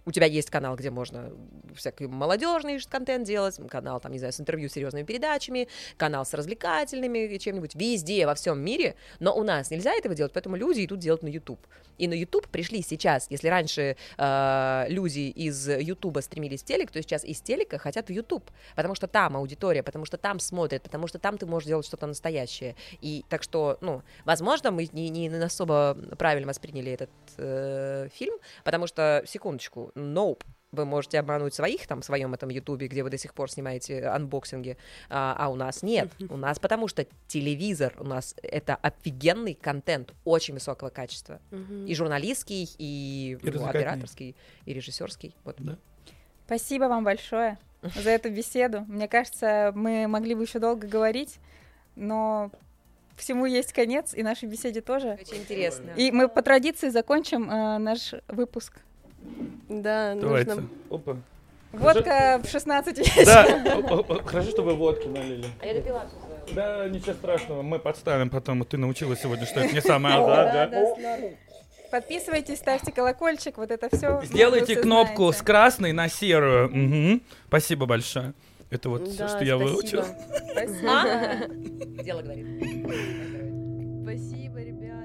У тебя есть канал, где можно всякий молодежный контент делать, канал, там, не знаю, с интервью, с серьезными передачами, канал с развлекательными чем-нибудь, везде, во всем мире, но у нас нельзя этого делать, поэтому люди идут делать на YouTube. И на YouTube пришли сейчас, если раньше э, люди из YouTube стремились в телек, то сейчас из телека хотят в YouTube, потому что там аудитория, потому что там смотрят, потому что там ты можешь делать что-то настоящее. И так что, ну, возможно, мы не, не особо правильно восприняли этот э, фильм, потому что, секундочку, nope, вы можете обмануть своих там в своем этом ютубе, где вы до сих пор снимаете анбоксинги, а, а у нас нет. У нас потому что телевизор, у нас это офигенный контент очень высокого качества. И журналистский, и, И ну, операторский, и режиссерский. Вот. Да. Спасибо вам большое за эту беседу. Мне кажется, мы могли бы еще долго говорить, но всему есть конец, и нашей беседе тоже. Очень интересно. И мы по традиции закончим э, наш выпуск. Да, Давайте. нужно... Опа. Водка в 16 вечера. Да, хорошо, что вы водки налили. А я допила всю свою. Да, ничего страшного, мы подставим потом. Ты научилась сегодня, что это не самое «ага», да? Подписывайтесь, ставьте колокольчик, вот это все. Сделайте кнопку с красной на серую. Мгм. Спасибо большое. Это вот все, Да, что я спасибо. выучил. А, Дело говорит. Спасибо, ребята.